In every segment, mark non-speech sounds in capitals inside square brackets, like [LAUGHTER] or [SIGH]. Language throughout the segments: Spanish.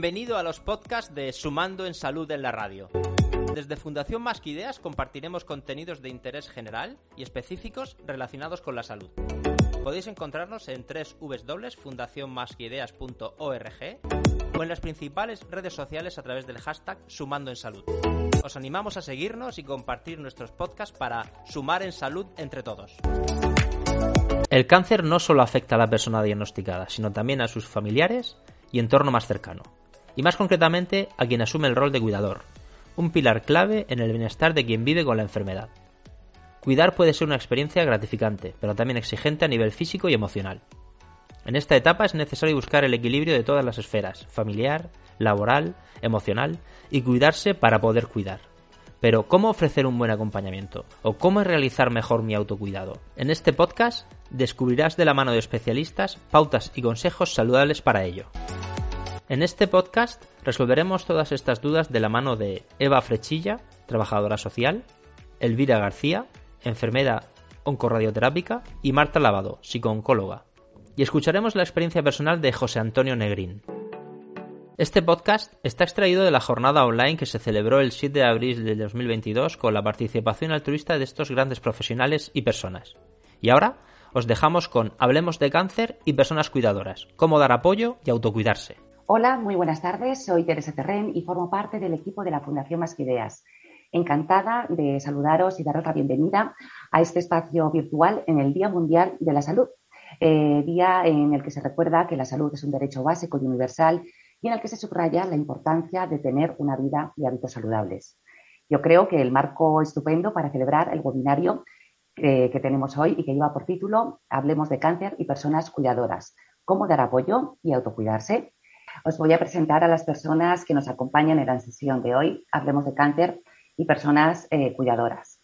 Bienvenido a los podcasts de Sumando en Salud en la Radio. Desde Fundación Más que Ideas compartiremos contenidos de interés general y específicos relacionados con la salud. Podéis encontrarnos en www.fundacionmasquideas.org o en las principales redes sociales a través del hashtag Sumando en Salud. Os animamos a seguirnos y compartir nuestros podcasts para sumar en salud entre todos. El cáncer no solo afecta a la persona diagnosticada, sino también a sus familiares y entorno más cercano y más concretamente a quien asume el rol de cuidador, un pilar clave en el bienestar de quien vive con la enfermedad. Cuidar puede ser una experiencia gratificante, pero también exigente a nivel físico y emocional. En esta etapa es necesario buscar el equilibrio de todas las esferas, familiar, laboral, emocional, y cuidarse para poder cuidar. Pero, ¿cómo ofrecer un buen acompañamiento? ¿O cómo realizar mejor mi autocuidado? En este podcast descubrirás de la mano de especialistas pautas y consejos saludables para ello. En este podcast resolveremos todas estas dudas de la mano de Eva Frechilla, trabajadora social, Elvira García, enfermera oncorradioterápica, y Marta Lavado, psicooncóloga. Y escucharemos la experiencia personal de José Antonio Negrín. Este podcast está extraído de la jornada online que se celebró el 7 de abril de 2022 con la participación altruista de estos grandes profesionales y personas. Y ahora os dejamos con Hablemos de cáncer y personas cuidadoras, cómo dar apoyo y autocuidarse. Hola, muy buenas tardes. Soy Teresa Terren y formo parte del equipo de la Fundación Más Ideas. Encantada de saludaros y daros la bienvenida a este espacio virtual en el Día Mundial de la Salud, eh, día en el que se recuerda que la salud es un derecho básico y universal y en el que se subraya la importancia de tener una vida y hábitos saludables. Yo creo que el marco estupendo para celebrar el webinario eh, que tenemos hoy y que lleva por título Hablemos de cáncer y personas cuidadoras. ¿Cómo dar apoyo y autocuidarse? Os voy a presentar a las personas que nos acompañan en la sesión de hoy. Hablemos de cáncer y personas eh, cuidadoras.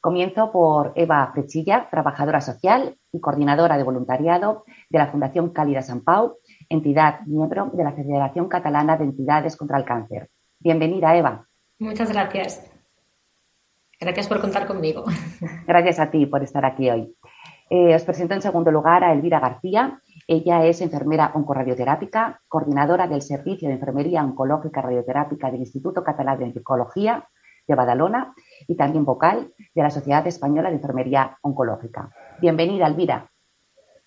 Comienzo por Eva Frechilla, trabajadora social y coordinadora de voluntariado de la Fundación Cálida San Pau, entidad miembro de la Federación Catalana de Entidades contra el Cáncer. Bienvenida, Eva. Muchas gracias. Gracias por contar conmigo. Gracias a ti por estar aquí hoy. Eh, os presento en segundo lugar a Elvira García, ella es enfermera oncorradioterápica, coordinadora del Servicio de Enfermería Oncológica Radioterápica del Instituto Catalán de Oncología de Badalona y también vocal de la Sociedad Española de Enfermería Oncológica. Bienvenida, Elvira.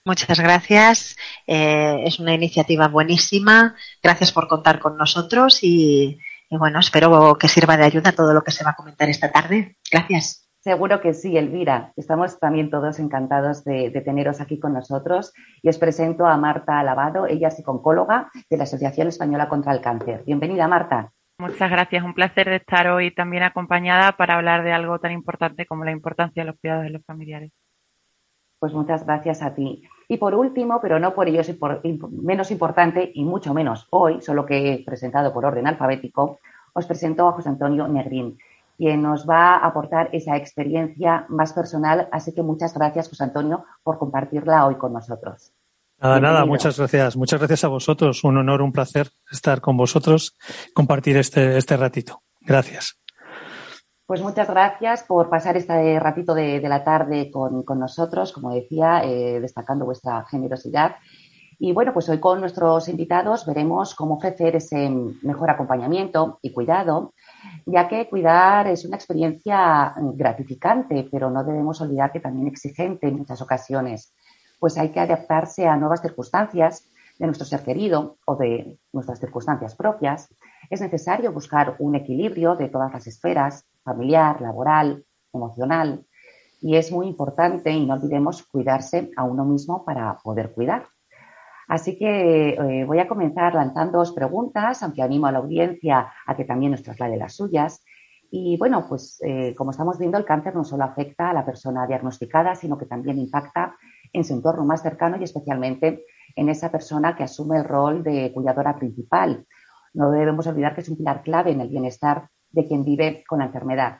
Muchas gracias. Eh, es una iniciativa buenísima. Gracias por contar con nosotros y, y bueno, espero que sirva de ayuda todo lo que se va a comentar esta tarde. Gracias. Seguro que sí, Elvira. Estamos también todos encantados de, teneros aquí con nosotros y os presento a Marta Lavado. Ella es psicóloga de la Asociación Española contra el Cáncer. Bienvenida, Marta. Muchas gracias. Un placer de estar hoy también acompañada para hablar de algo tan importante como la importancia de los cuidados de los familiares. Pues muchas gracias a ti. Y por último, pero no por ello menos importante y mucho menos hoy, solo que he presentado por orden alfabético, os presento a José Antonio Negrín quien nos va a aportar esa experiencia más personal. Así que muchas gracias, José Antonio, por compartirla hoy con nosotros. Nada, nada, muchas gracias. Muchas gracias a vosotros. Un honor, un placer estar con vosotros, compartir este, este ratito. Gracias. Pues muchas gracias por pasar este ratito de, la tarde con, nosotros, como decía, eh, destacando vuestra generosidad. Y bueno, pues hoy con nuestros invitados veremos cómo ofrecer ese mejor acompañamiento y cuidado ya que cuidar es una experiencia gratificante, pero no debemos olvidar que también exigente en muchas ocasiones, pues hay que adaptarse a nuevas circunstancias de nuestro ser querido o de nuestras circunstancias propias. Es necesario buscar un equilibrio de todas las esferas, familiar, laboral, emocional. y es muy importante, y no olvidemos, cuidarse a uno mismo para poder cuidar. Así que eh, voy a comenzar lanzando dos preguntas, aunque animo a la audiencia a que también nos traslade las suyas. Y bueno, pues eh, como estamos viendo, el cáncer no solo afecta a la persona diagnosticada, sino que también impacta en su entorno más cercano y especialmente en esa persona que asume el rol de cuidadora principal. No debemos olvidar que es un pilar clave en el bienestar de quien vive con la enfermedad.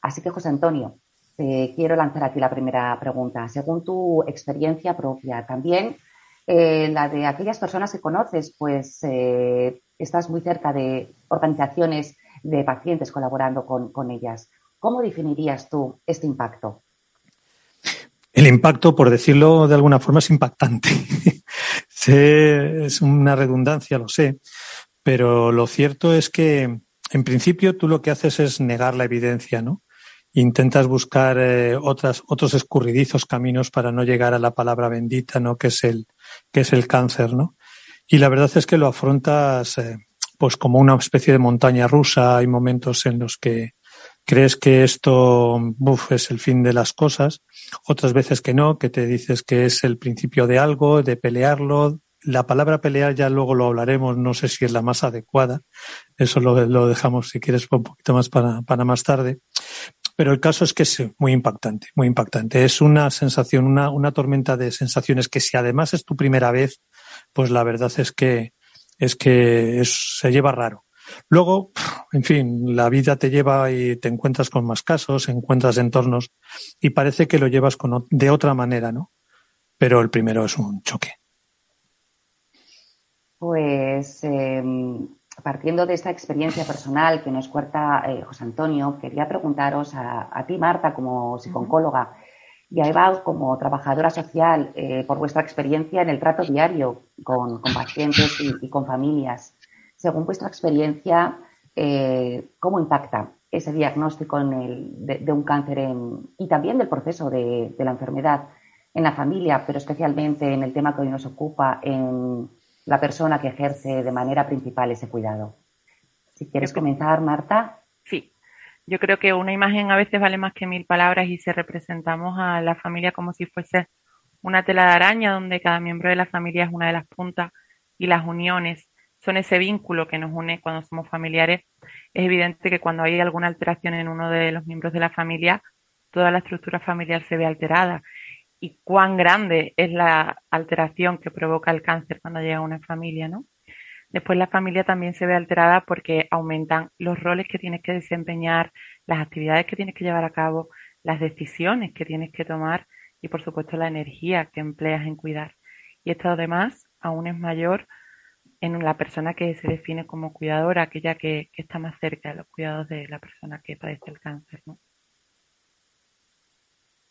Así que, José Antonio, te quiero lanzar aquí la primera pregunta. Según tu experiencia propia, también eh, la de aquellas personas que conoces, pues eh, estás muy cerca de organizaciones de pacientes colaborando con, ellas. ¿Cómo definirías tú este impacto? El impacto, por decirlo de alguna forma, es impactante. [LAUGHS] es una redundancia, lo sé, pero lo cierto es que, en principio, tú lo que haces es negar la evidencia, ¿no? Intentas buscar eh, otras, otros escurridizos caminos para no llegar a la palabra bendita, ¿no? Que es el, que es el cáncer, ¿no? Y la verdad es que lo afrontas eh, pues como una especie de montaña rusa. Hay momentos en los que crees que esto es el fin de las cosas, otras veces que no, que te dices que es el principio de algo, de pelearlo. La palabra pelear ya luego lo hablaremos, no sé si es la más adecuada. Eso lo, lo dejamos, si quieres, un poquito más para, para más tarde. Pero el caso es que es muy impactante, muy impactante. Es una sensación, una, una tormenta de sensaciones que si además es tu primera vez, pues la verdad es que es que se lleva raro. Luego, en fin, la vida te lleva y te encuentras con más casos, encuentras entornos y parece que lo llevas con, de otra manera, ¿no? Pero el primero es un choque. Pues em, partiendo de esta experiencia personal que nos cuenta eh, José Antonio, quería preguntaros a, ti, Marta, como psicóloga, y a Eva, como trabajadora social, eh, por vuestra experiencia en el trato diario con, pacientes y, con familias. Según vuestra experiencia, eh, ¿cómo impacta ese diagnóstico de, un cáncer y también del proceso de, de la enfermedad en la familia, pero especialmente en el tema que hoy nos ocupa, en la persona que ejerce de manera principal ese cuidado. Si quieres comenzar, Marta. Sí, yo creo que una imagen a veces vale más que mil palabras y si representamos a la familia como si fuese una tela de araña donde cada miembro de la familia es una de las puntas y las uniones son ese vínculo que nos une cuando somos familiares, es evidente que cuando hay alguna alteración en uno de los miembros de la familia, toda la estructura familiar se ve alterada y cuán grande es la alteración que provoca el cáncer cuando llega a una familia, ¿no? Después la familia también se ve alterada porque aumentan los roles que tienes que desempeñar, las actividades que tienes que llevar a cabo, las decisiones que tienes que tomar y por supuesto la energía que empleas en cuidar. Y esto además aún es mayor en la persona que se define como cuidadora, aquella que, que está más cerca de los cuidados de la persona que padece el cáncer. ¿no?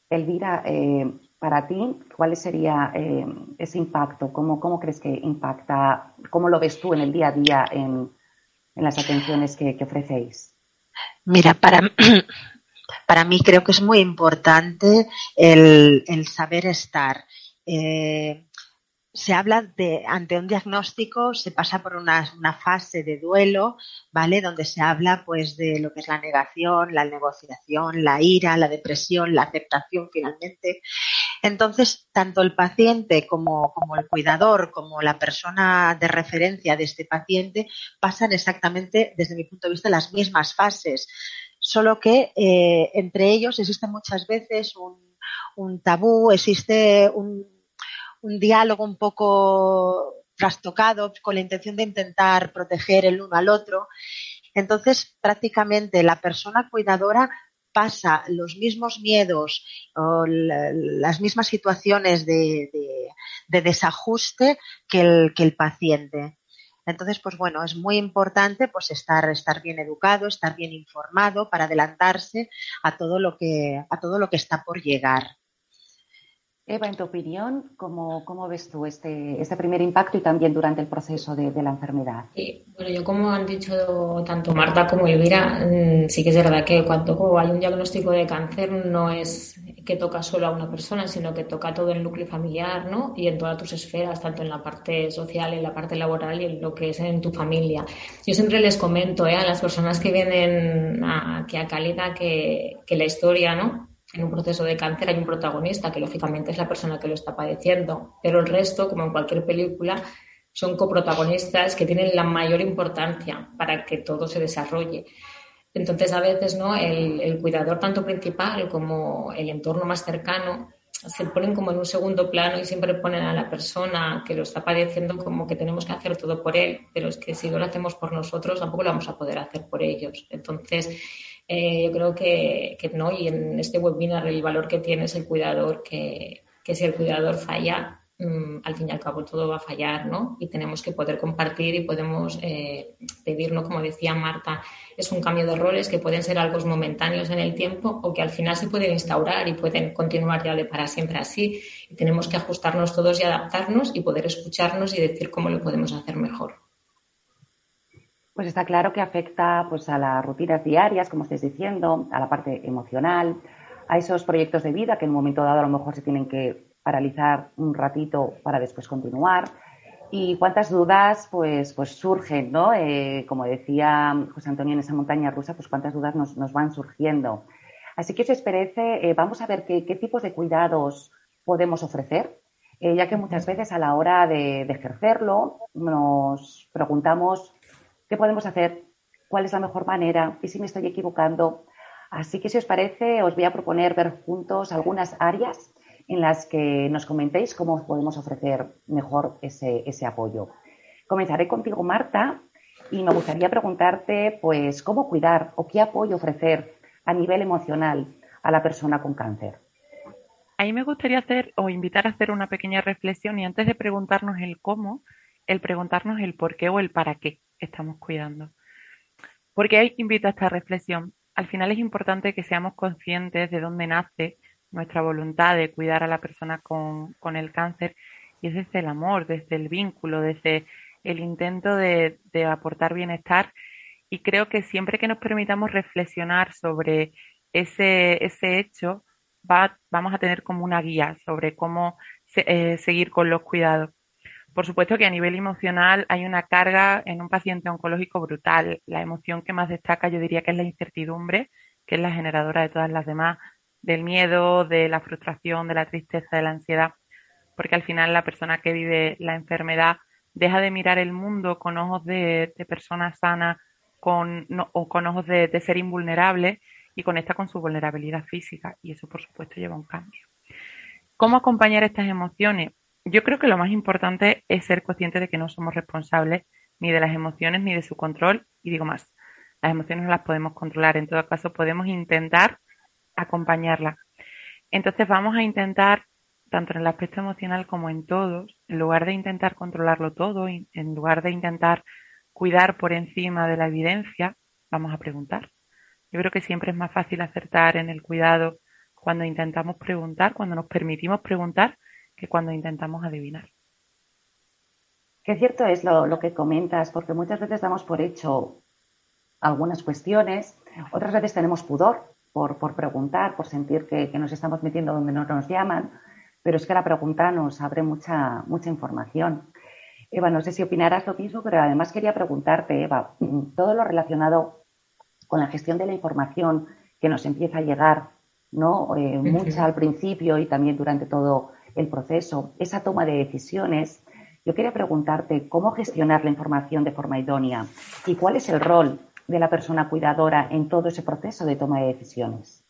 Elvira, eh, para ti, ¿cuál sería eh, ese impacto? ¿Cómo, ¿Cómo, crees que impacta? ¿Cómo lo ves tú en el día a día en, las atenciones que, ofrecéis? Mira, para, [CLEARS THROAT] para mí creo que es muy importante el, saber estar. Eh, se habla de, ante un diagnóstico, se pasa por una, fase de duelo, ¿vale? Donde se habla, pues, de lo que es la negación, la negociación, la ira, la depresión, la aceptación finalmente. Entonces, tanto el paciente como, como el cuidador, como la persona de referencia de este paciente, pasan exactamente, desde mi punto de vista, las mismas fases. Solo que eh, entre ellos existe muchas veces un tabú, existe un un diálogo un poco trastocado con la intención de intentar proteger el uno al otro. Entonces, prácticamente la persona cuidadora pasa los mismos miedos o las mismas situaciones de, desajuste que el, que el paciente. Entonces, pues bueno, es muy importante pues estar, estar bien educado, estar bien informado para adelantarse a todo lo que, a todo lo que está por llegar. Eva, en tu opinión, ¿cómo, cómo ves tú este, este, primer impacto y también durante el proceso de, la enfermedad? bueno, yo como han dicho tanto Marta como Elvira, mm, sí que es verdad que cuando hay un diagnóstico de cáncer no es que toca solo a una persona, sino que toca todo el núcleo familiar, ¿no? Y en todas tus esferas, tanto en la parte social, en la parte laboral y en lo que es en tu familia. Yo siempre les comento ¿eh? a las personas que vienen aquí a Calida que, que la historia, ¿no? En un proceso de cáncer hay un protagonista, que lógicamente es la persona que lo está padeciendo, pero el resto, como en cualquier película, son coprotagonistas que tienen la mayor importancia para que todo se desarrolle. Entonces, a veces, ¿no? El, cuidador, tanto principal como el entorno más cercano, se ponen como en un segundo plano y siempre ponen a la persona que lo está padeciendo como que tenemos que hacer todo por él, pero es que si no lo hacemos por nosotros, tampoco lo vamos a poder hacer por ellos. Entonces, eh, yo creo que, que, no, y en este webinar el valor que tiene es el cuidador, que, que si el cuidador falla, Mm, al fin y al cabo todo va a fallar, ¿no? Y tenemos que poder compartir y podemos eh, pedir, Como decía Marta, es un cambio de roles que pueden ser algo momentáneos en el tiempo o que al final se pueden instaurar y pueden continuar ya de para siempre así. Y tenemos que ajustarnos todos y adaptarnos y poder escucharnos y decir cómo lo podemos hacer mejor. Pues está claro que afecta pues, a las rutinas diarias, como estáis diciendo, a la parte emocional, a esos proyectos de vida que en un momento dado a lo mejor se tienen que paralizar un ratito para después continuar. Y cuántas dudas pues, pues surgen, ¿no? Eh, como decía José Antonio en esa montaña rusa, pues cuántas dudas nos, nos van surgiendo. Así que si os parece, eh, vamos a ver qué, qué, tipos de cuidados podemos ofrecer, eh, ya que muchas veces a la hora de, de ejercerlo nos preguntamos qué podemos hacer, cuál es la mejor manera y si me estoy equivocando. Así que si os parece, os voy a proponer ver juntos algunas áreas en las que nos comentéis cómo podemos ofrecer mejor ese, ese apoyo. Comenzaré contigo, Marta, y me gustaría preguntarte, pues, cómo cuidar o qué apoyo ofrecer a nivel emocional a la persona con cáncer. A mí me gustaría hacer o invitar a hacer una pequeña reflexión y antes de preguntarnos el cómo, el preguntarnos el por qué o el para qué estamos cuidando. Porque invito a esta reflexión. Al final es importante que seamos conscientes de dónde nace nuestra voluntad de cuidar a la persona con, con el cáncer y es desde el amor, desde el vínculo, desde el intento de, de aportar bienestar y creo que siempre que nos permitamos reflexionar sobre ese, ese hecho, va, vamos a tener como una guía sobre cómo eh, seguir con los cuidados. Por supuesto que a nivel emocional hay una carga en un paciente oncológico brutal. La emoción que más destaca yo diría que es la incertidumbre, que es la generadora de todas las demás, del miedo, de la frustración, de la tristeza, de la ansiedad, porque al final la persona que vive la enfermedad deja de mirar el mundo con ojos de, persona sana con, o con ojos de, de ser invulnerable y conecta con su vulnerabilidad física y eso por supuesto lleva un cambio. ¿Cómo acompañar estas emociones? Yo creo que lo más importante es ser consciente de que no somos responsables ni de las emociones ni de su control y digo más, las emociones no las podemos controlar, en todo caso podemos intentar acompañarla. Entonces vamos a intentar, tanto en el aspecto emocional como en todos, en lugar de intentar controlarlo todo, en lugar de intentar cuidar por encima de la evidencia, vamos a preguntar. Yo creo que siempre es más fácil acertar en el cuidado cuando intentamos preguntar, cuando nos permitimos preguntar, que cuando intentamos adivinar. Qué cierto es lo, lo, que comentas, porque muchas veces damos por hecho algunas cuestiones, otras veces tenemos pudor por, preguntar, por sentir que, nos estamos metiendo donde no nos llaman, pero es que la pregunta nos abre mucha, mucha información. Eva, no sé si opinarás lo mismo, pero además quería preguntarte, Eva, todo lo relacionado con la gestión de la información que nos empieza a llegar, ¿no? Eh, mucha al principio y también durante todo el proceso, esa toma de decisiones. Yo quería preguntarte cómo gestionar la información de forma idónea y cuál es el rol de la persona cuidadora en todo ese proceso de toma de decisiones?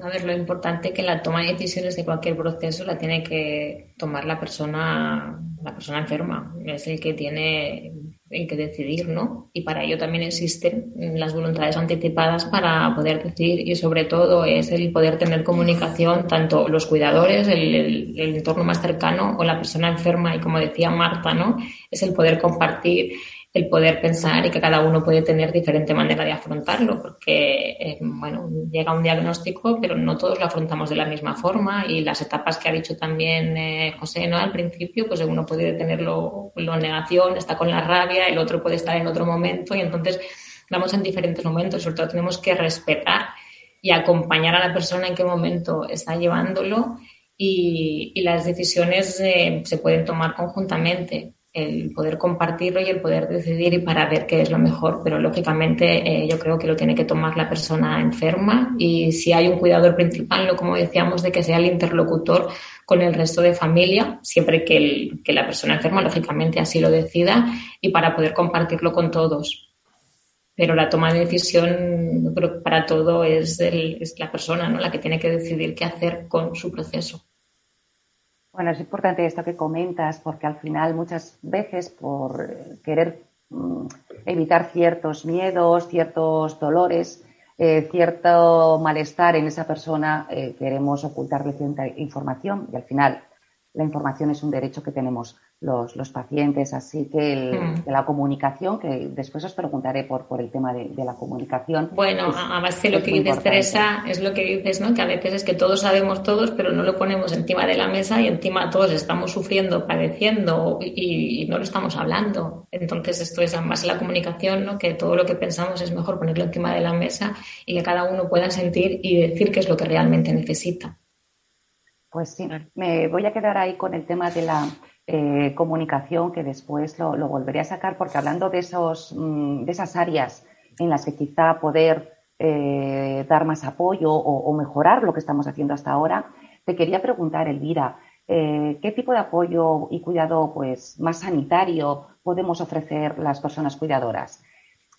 a ver, lo importante es que la toma de decisiones de cualquier proceso la tiene que tomar la persona, la persona enferma. Es el que tiene el que decidir, ¿no? Y para ello también existen las voluntades anticipadas para poder decidir y sobre todo es el poder tener comunicación, tanto los cuidadores, el, el entorno más cercano o la persona enferma y como decía Marta, ¿no? Es el poder compartir el poder pensar y que cada uno puede tener diferente manera de afrontarlo, porque, eh, bueno, llega un diagnóstico, pero no todos lo afrontamos de la misma forma y las etapas que ha dicho también eh, José, ¿no? Al principio, pues uno puede tenerlo lo negación, está con la rabia, el otro puede estar en otro momento y entonces vamos en diferentes momentos, sobre todo tenemos que respetar y acompañar a la persona en qué momento está llevándolo y, las decisiones eh, se pueden tomar conjuntamente el poder compartirlo y el poder decidir y para ver qué es lo mejor. Pero lógicamente eh, yo creo que lo tiene que tomar la persona enferma y si hay un cuidador principal, lo como decíamos, de que sea el interlocutor con el resto de familia, siempre que, el, que la persona enferma lógicamente así lo decida y para poder compartirlo con todos. Pero la toma de decisión, creo para todo es, el, es la persona ¿no? la que tiene que decidir qué hacer con su proceso. Bueno, es importante esto que comentas porque al final muchas veces por querer mm, evitar ciertos miedos, ciertos dolores, eh, cierto malestar en esa persona, eh, queremos ocultarle cierta información y al final la información es un derecho que tenemos los, los pacientes. Así que mm. la comunicación, que después os preguntaré por, por el tema de, la comunicación. Bueno, a base de lo que dices, Teresa, es lo que dices, ¿no? Que a veces es que todos sabemos todos, pero no lo ponemos encima de la mesa y encima todos estamos sufriendo, padeciendo y, no lo estamos hablando. Entonces, esto es más la comunicación, ¿no? Que todo lo que pensamos es mejor ponerlo encima de la mesa y que cada uno pueda sentir y decir qué es lo que realmente necesita. Pues sí, me voy a quedar ahí con el tema de la eh, comunicación que después lo, volveré a sacar porque hablando de, esos, mm, de esas áreas en las que quizá poder eh, dar más apoyo o, mejorar lo que estamos haciendo hasta ahora, te quería preguntar, Elvira, eh, ¿qué tipo de apoyo y cuidado pues, más sanitario podemos ofrecer las personas cuidadoras?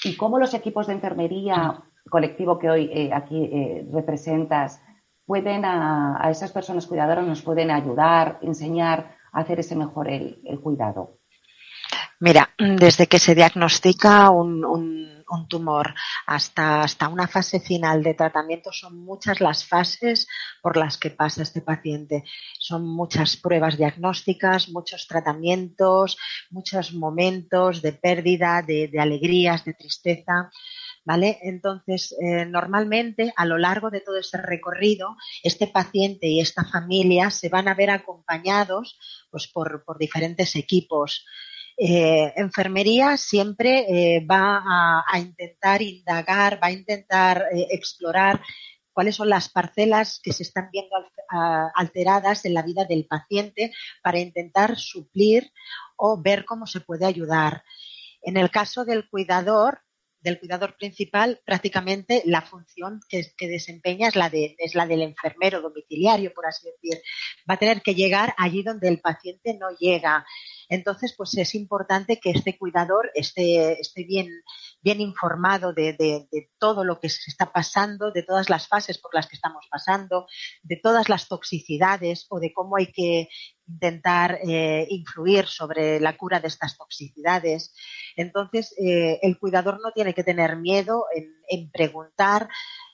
¿Y cómo los equipos de enfermería, colectivo que hoy aquí representas, pueden a, a esas personas cuidadoras nos pueden ayudar, enseñar hacer ese mejor el, cuidado? Mira, desde que se diagnostica un, tumor hasta, hasta una fase final de tratamiento son muchas las fases por las que pasa este paciente. Son muchas pruebas diagnósticas, muchos tratamientos, muchos momentos de pérdida, de alegrías, de tristeza. ¿Vale? Entonces, eh, normalmente a lo largo de todo este recorrido, este paciente y esta familia se van a ver acompañados pues, por, diferentes equipos. Eh, enfermería siempre eh, va a, intentar indagar, va a intentar explorar cuáles son las parcelas que se están viendo alteradas en la vida del paciente para intentar suplir o ver cómo se puede ayudar. En el caso del cuidador, del cuidador principal, prácticamente la función que, desempeña es la, de, es la del enfermero domiciliario, por así decir. Va a tener que llegar allí donde el paciente no llega. Entonces, pues es importante que este cuidador esté, esté bien, bien informado de, de, todo lo que se está pasando, de todas las fases por las que estamos pasando, de todas las toxicidades o de cómo hay que intentar eh, influir sobre la cura de estas toxicidades. Entonces, eh, el cuidador no tiene que tener miedo en, preguntar,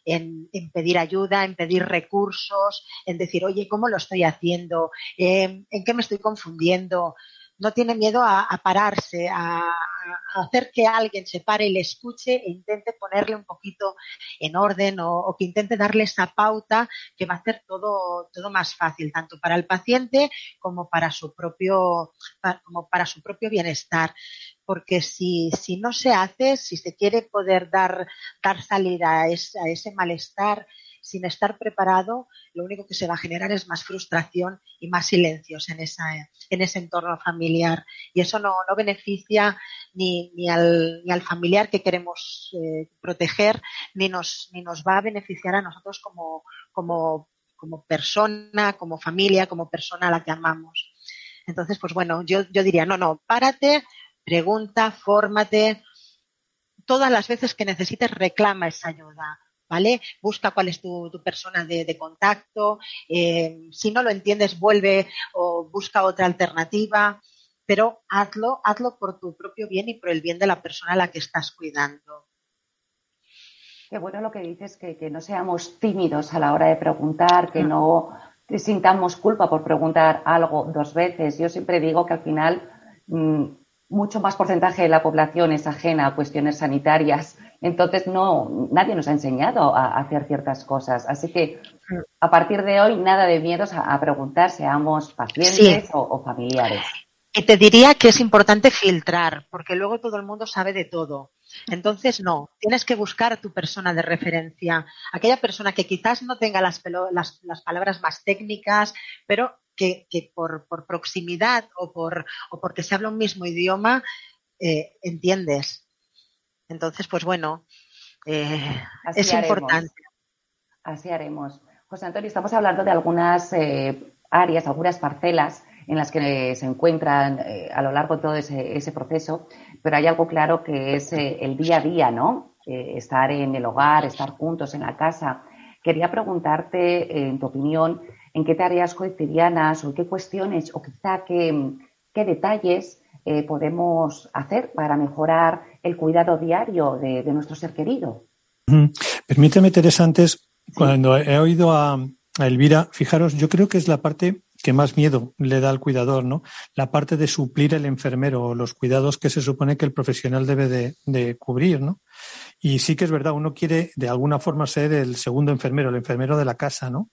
en, pedir ayuda, en pedir recursos, en decir, oye, ¿cómo lo estoy haciendo? ¿En qué me estoy confundiendo? No tiene miedo a, pararse, a, hacer que alguien se pare y le escuche e intente ponerle un poquito en orden o, que intente darle esa pauta que va a hacer todo, todo más fácil, tanto para el paciente como para su propio, como para su propio bienestar. Porque si, si no se hace, si se quiere poder dar, dar salida a ese malestar, sin estar preparado, lo único que se va a generar es más frustración y más silencios en, esa, en ese entorno familiar. Y eso no, no beneficia ni, ni, al, ni al familiar que queremos eh, proteger, ni nos, ni nos va a beneficiar a nosotros como, como, como persona, como familia, como persona a la que amamos. Entonces, pues bueno, yo, yo diría, no, no, párate, pregunta, fórmate, todas las veces que necesites reclama esa ayuda ¿vale? Busca cuál es tu, persona de, contacto. Eh, si no lo entiendes, vuelve o busca otra alternativa. Pero hazlo, hazlo por tu propio bien y por el bien de la persona a la que estás cuidando. Qué bueno lo que dices, que, que no seamos tímidos a la hora de preguntar, que no sintamos culpa por preguntar algo dos veces. Yo siempre digo que al final mm, mucho más porcentaje de la población es ajena a cuestiones sanitarias entonces, no, nadie nos ha enseñado a, hacer ciertas cosas. Así que a partir de hoy, nada de miedos a, preguntar, seamos pacientes o, familiares. Y te diría que es importante filtrar, porque luego todo el mundo sabe de todo. Entonces, no, tienes que buscar a tu persona de referencia, aquella persona que quizás no tenga las, las palabras más técnicas, pero que, por, proximidad o, por, o porque se habla un mismo idioma, eh, entiendes. Entonces, pues bueno, eh, es importante. Así haremos. José Antonio, estamos hablando de algunas eh, áreas, algunas parcelas en las que se encuentran a lo largo de todo ese, proceso, pero hay algo claro que es el día a día, ¿no? estar en el hogar, estar juntos en la casa. Quería preguntarte, en tu opinión, en qué tareas cotidianas o qué cuestiones o quizá qué, qué detalles eh, podemos hacer para mejorar el cuidado diario de, nuestro ser querido. Permíteme, Teresa, antes, cuando he oído a, a Elvira, fijaros, yo creo que es la parte que más miedo le da al cuidador, ¿no? La parte de suplir el enfermero o los cuidados que se supone que el profesional debe de, cubrir, ¿no? Y sí que es verdad, uno quiere de alguna forma ser el segundo enfermero, el enfermero de la casa, ¿no?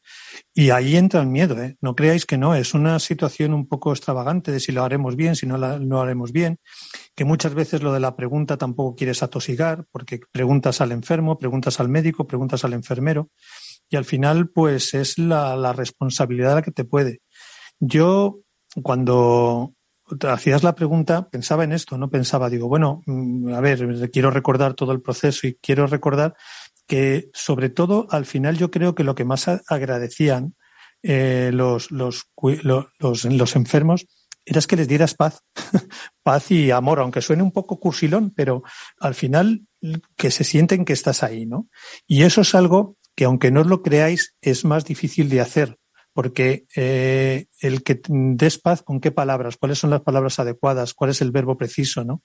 Y ahí entra el miedo, ¿eh? No creáis que no, es una situación un poco extravagante de si lo haremos bien, si no lo haremos bien, que muchas veces lo de la pregunta tampoco quieres atosigar, porque preguntas al enfermo, preguntas al médico, preguntas al enfermero, y al final, pues es la, la responsabilidad la que te puede. Yo, cuando hacías la pregunta, pensaba en esto, no pensaba, digo, bueno, mm, a ver, quiero recordar todo el proceso y quiero recordar que, sobre todo, al final yo creo que lo que más agradecían eh, los, los, los, enfermos era que les dieras paz, [LAUGHS] paz y amor, aunque suene un poco cursilón, pero al final que se sienten que estás ahí, ¿no? Y eso es algo que, aunque no lo creáis, es más difícil de hacer porque eh, el que des paz, ¿con qué palabras? ¿Cuáles son las palabras adecuadas? ¿Cuál es el verbo preciso? ¿no?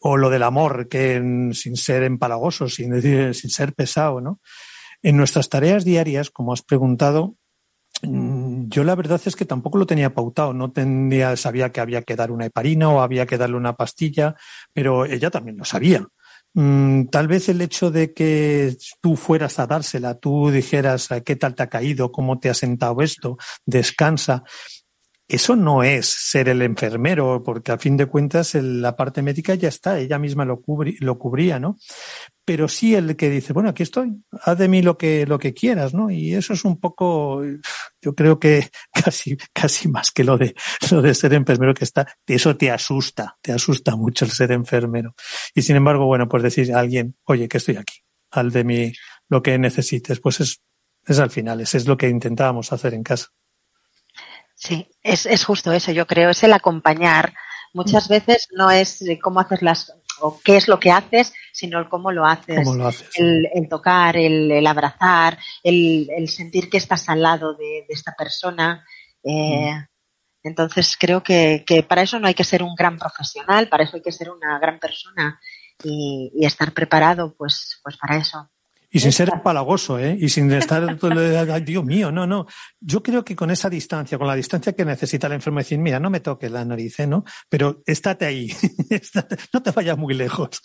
O lo del amor, que sin ser empalagoso, sin, decir, sin ser pesado. ¿no? En nuestras tareas diarias, como has preguntado, mm, yo la verdad es que tampoco lo tenía pautado, no tenía, sabía que había que dar una heparina o había que darle una pastilla, pero ella también lo sabía. Mm, tal vez el hecho de que tú fueras a dársela, tú dijeras qué tal te ha caído, cómo te ha sentado esto, descansa, eso no es ser el enfermero, porque a fin de cuentas la parte médica ya está, ella misma lo, lo cubría, ¿no? Pero sí el que dice, bueno, aquí estoy, haz de mí lo que, lo que quieras, ¿no? Y eso es un poco, yo creo que [LAUGHS] casi, casi más que lo de, lo de ser enfermero que está, eso te asusta, te asusta mucho el ser enfermero. Y sin embargo, bueno, pues decir a alguien, oye, que estoy aquí, haz de mí lo que necesites, pues es, es al final, es lo que intentábamos hacer en casa. Sí, es, es justo eso, yo creo, es el acompañar. Muchas veces no es cómo haces las o qué es lo que haces, sino el cómo lo haces. El, tocar, el, abrazar, el, sentir que estás al lado de, esta persona. Eh, mm. Entonces creo que, que, para eso no hay que ser un gran profesional, para eso hay que ser una gran persona y, y estar preparado pues, pues para eso. Y sin ser empalagoso, ¿eh? Y sin estar, [LAUGHS] Dios mío, no, no. Yo creo que con esa distancia, con la distancia que necesita el enfermo, decir, mira, no me toques la nariz, ¿eh? ¿no? Pero estate ahí, [LAUGHS] no te vayas muy lejos.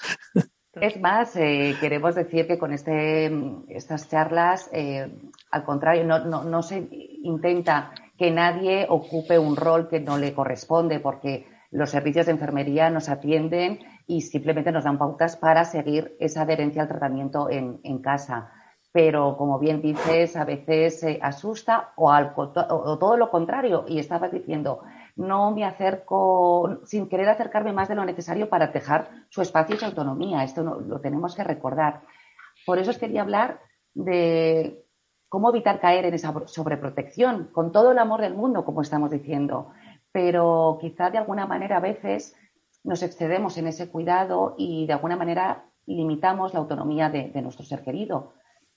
Es más, eh, queremos decir que con este, estas charlas, eh, al contrario, no, no, no se intenta que nadie ocupe un rol que no le corresponde, porque los servicios de enfermería nos atienden y simplemente nos dan pautas para seguir esa adherencia al tratamiento en, casa. Pero, como bien dices, a veces se asusta o, al, o todo lo contrario. Y estaba diciendo, no me acerco sin querer acercarme más de lo necesario para dejar su espacio y su autonomía. Esto lo tenemos que recordar. Por eso os quería hablar de cómo evitar caer en esa sobreprotección, con todo el amor del mundo, como estamos diciendo. Pero quizá de alguna manera a veces nos excedemos en ese cuidado y de alguna manera limitamos la autonomía de, nuestro ser querido.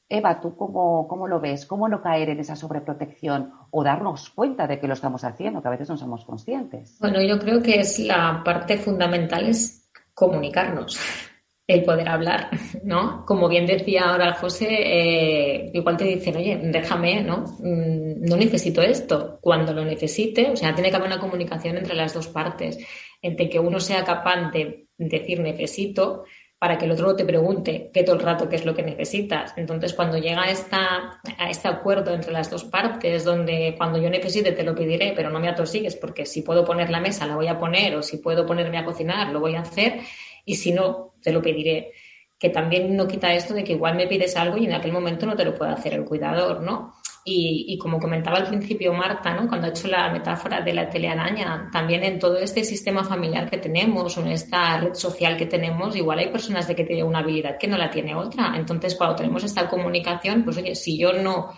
Eva, ¿tú cómo, cómo, lo ves? ¿Cómo no caer en esa sobreprotección o darnos cuenta de que lo estamos haciendo, que a veces no somos conscientes? Bueno, yo creo que es la parte fundamental es comunicarnos, [LAUGHS] el poder hablar, ¿no? Como bien decía ahora José, eh, igual te dicen, oye, déjame, ¿no? Mm, no necesito esto. Cuando lo necesite, o sea, tiene que haber una comunicación entre las dos partes entre que uno sea capaz de decir necesito para que el otro no te pregunte qué todo el rato qué es lo que necesitas. Entonces, cuando llega esta, a este acuerdo entre las dos partes, donde cuando yo necesite te lo pediré, pero no me atosigues, porque si puedo poner la mesa, la voy a poner, o si puedo ponerme a cocinar, lo voy a hacer, y si no, te lo pediré. Que también no quita esto de que igual me pides algo y en aquel momento no te lo puede hacer el cuidador, ¿no? Y, como comentaba al principio Marta, ¿no? cuando ha hecho la metáfora de la telearaña, también en todo este sistema familiar que tenemos en esta red social que tenemos, igual hay personas de que tienen una habilidad que no la tiene otra. Entonces, cuando tenemos esta comunicación, pues oye, si yo no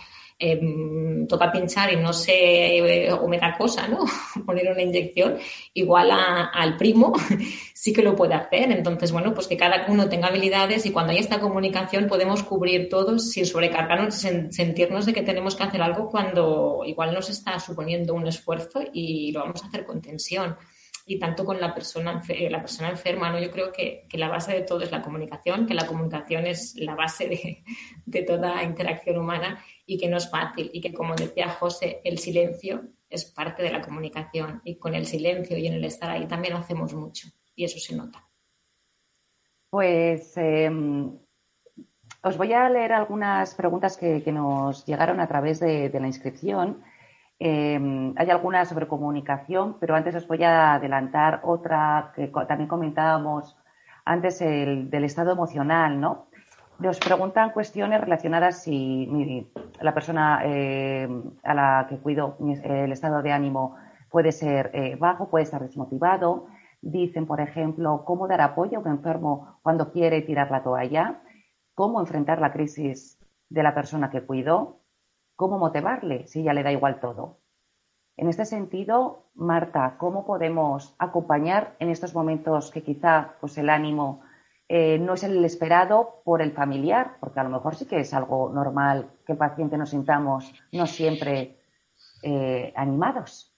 Em, toca pinchar y no sé, eh, o me da cosa, ¿no? [LAUGHS] Poner una inyección, igual al primo [LAUGHS] sí que lo puede hacer. Entonces, bueno, pues que cada uno tenga habilidades y cuando hay esta comunicación podemos cubrir todos sin sobrecargarnos, sin sentirnos de que tenemos que hacer algo cuando igual nos está suponiendo un esfuerzo y lo vamos a hacer con tensión y tanto con la persona, la persona enferma. ¿no? Yo creo que, la base de todo es la comunicación, que la comunicación es la base de, [LAUGHS] de, toda interacción humana y que no es fácil y que, como decía José, el silencio es parte de la comunicación y con el silencio y en el estar ahí también hacemos mucho y eso se nota. Pues em, os voy a leer algunas preguntas que, nos llegaron a través de la inscripción. Em, hay algunas sobre comunicación, pero antes os voy a adelantar otra que también comentábamos antes el, del estado emocional, ¿no? Nos preguntan cuestiones relacionadas si la persona em, a la que cuido, el estado de ánimo puede ser eh, bajo, puede estar desmotivado. Dicen, por ejemplo, cómo dar apoyo a un enfermo cuando quiere tirar la toalla, cómo enfrentar la crisis de la persona que cuido, ¿cómo motivarle si ya le da igual todo? En este sentido, Marta, ¿cómo podemos acompañar en estos momentos que quizá pues, el ánimo eh, no es el esperado por el familiar? Porque a lo mejor sí que es algo normal que el paciente nos sintamos no siempre eh, animados.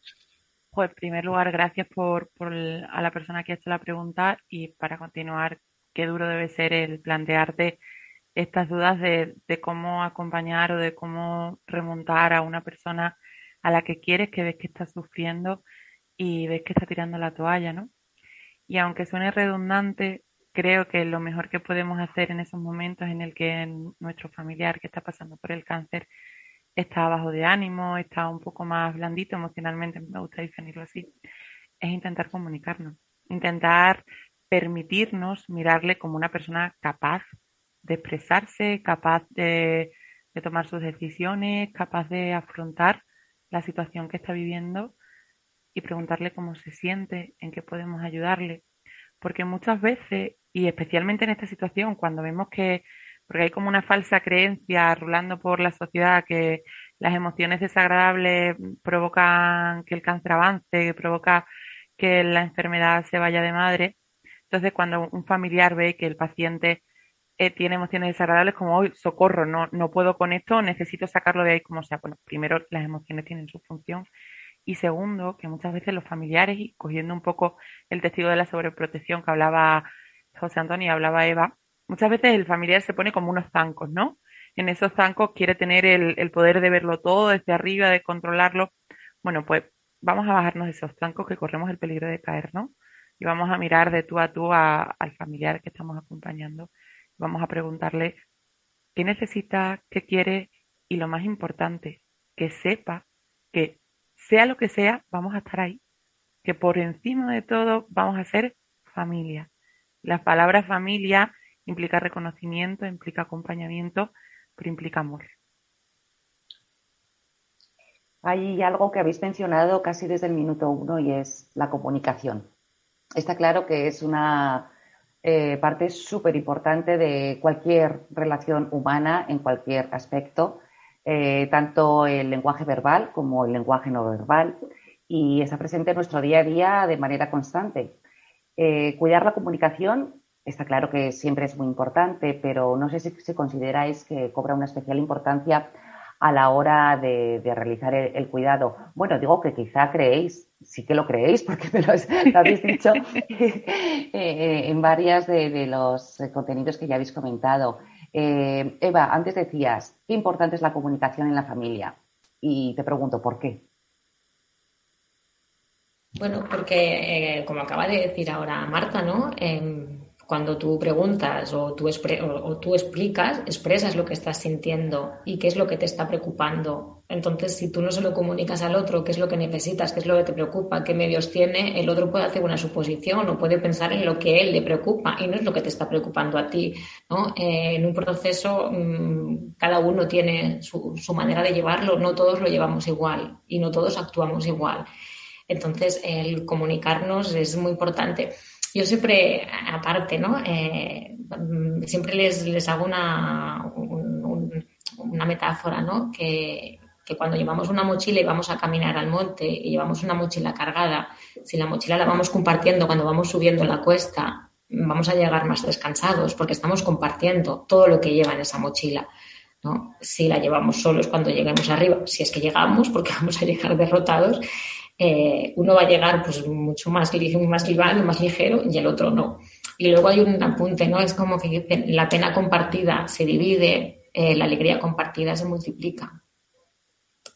Pues en primer lugar, gracias por, a la persona que ha hecho la pregunta y para continuar, qué duro debe ser el plantearte estas dudas de, cómo acompañar o de cómo remontar a una persona a la que quieres, que ves que está sufriendo y ves que está tirando la toalla, ¿no? Y aunque suene redundante, creo que lo mejor que podemos hacer en esos momentos en el que nuestro familiar que está pasando por el cáncer está bajo de ánimo, está un poco más blandito emocionalmente, me gusta definirlo así, es intentar comunicarnos, intentar permitirnos mirarle como una persona capaz de expresarse, capaz de, tomar sus decisiones, capaz de afrontar la situación que está viviendo y preguntarle cómo se siente, en qué podemos ayudarle. Porque muchas veces, y especialmente en esta situación, cuando vemos que, porque hay como una falsa creencia rulando por la sociedad que las emociones desagradables provocan que el cáncer avance, que provoca que la enfermedad se vaya de madre. Entonces, cuando un familiar ve que el paciente eh, tiene emociones desagradables como hoy, socorro, no, no puedo con esto, necesito sacarlo de ahí como sea. Bueno, primero las emociones tienen su función y segundo, que muchas veces los familiares, y cogiendo un poco el testigo de la sobreprotección que hablaba José Antonio y hablaba Eva, muchas veces el familiar se pone como unos zancos, ¿no? En esos zancos quiere tener el, poder de verlo todo desde arriba, de controlarlo. Bueno, pues vamos a bajarnos de esos zancos que corremos el peligro de caer, ¿no? Y vamos a mirar de tú a tú al familiar que estamos acompañando Vamos a preguntarle qué necesita, qué quiere y lo más importante, que sepa que sea lo que sea, vamos a estar ahí. Que por encima de todo vamos a ser familia. La palabra familia implica reconocimiento, implica acompañamiento, pero implica amor. Hay algo que habéis mencionado casi desde el minuto uno y es la comunicación. Está claro que es una eh, parte súper importante de cualquier relación humana en cualquier aspecto, eh, tanto el lenguaje verbal como el lenguaje no verbal, y está presente en nuestro día a día de manera constante. Eh, cuidar la comunicación está claro que siempre es muy importante, pero no sé si, consideráis que cobra una especial importancia a la hora de, realizar el, cuidado. Bueno, digo que quizá creéis, sí que lo creéis, [LAUGHS] porque me lo, habéis dicho [LAUGHS] [LAUGHS] eh, en varias de, los contenidos que ya habéis comentado. Eh, Eva, antes decías, qué importante es la comunicación en la familia. Y te pregunto, ¿por qué? Bueno, porque, eh, como acaba de decir ahora Marta, ¿no? Em, cuando tú preguntas o tú, o tú, explicas, expresas lo que estás sintiendo y qué es lo que te está preocupando. Entonces, si tú no se lo comunicas al otro, qué es lo que necesitas, qué es lo que te preocupa, qué medios tiene, el otro puede hacer una suposición o puede pensar en lo que él le preocupa y no es lo que te está preocupando a ti. ¿no? Eh, en un proceso, mm, cada uno tiene su, su manera de llevarlo, no todos lo llevamos igual y no todos actuamos igual. Entonces, el comunicarnos es muy importante. Yo siempre, aparte, ¿no? Eh, siempre les, les hago una, una metáfora, ¿no? Que, que cuando llevamos una mochila y vamos a caminar al monte y llevamos una mochila cargada, si la mochila la vamos compartiendo cuando vamos subiendo la cuesta, vamos a llegar más descansados porque estamos compartiendo todo lo que lleva en esa mochila. ¿no? Si la llevamos solos cuando lleguemos arriba, si es que llegamos, porque [LAUGHS] vamos a llegar derrotados, eh, uno va a llegar pues mucho más, más liviano, más ligero y el otro no. Y luego hay un apunte, ¿no? Es como que la pena compartida se divide, eh, la alegría compartida se multiplica.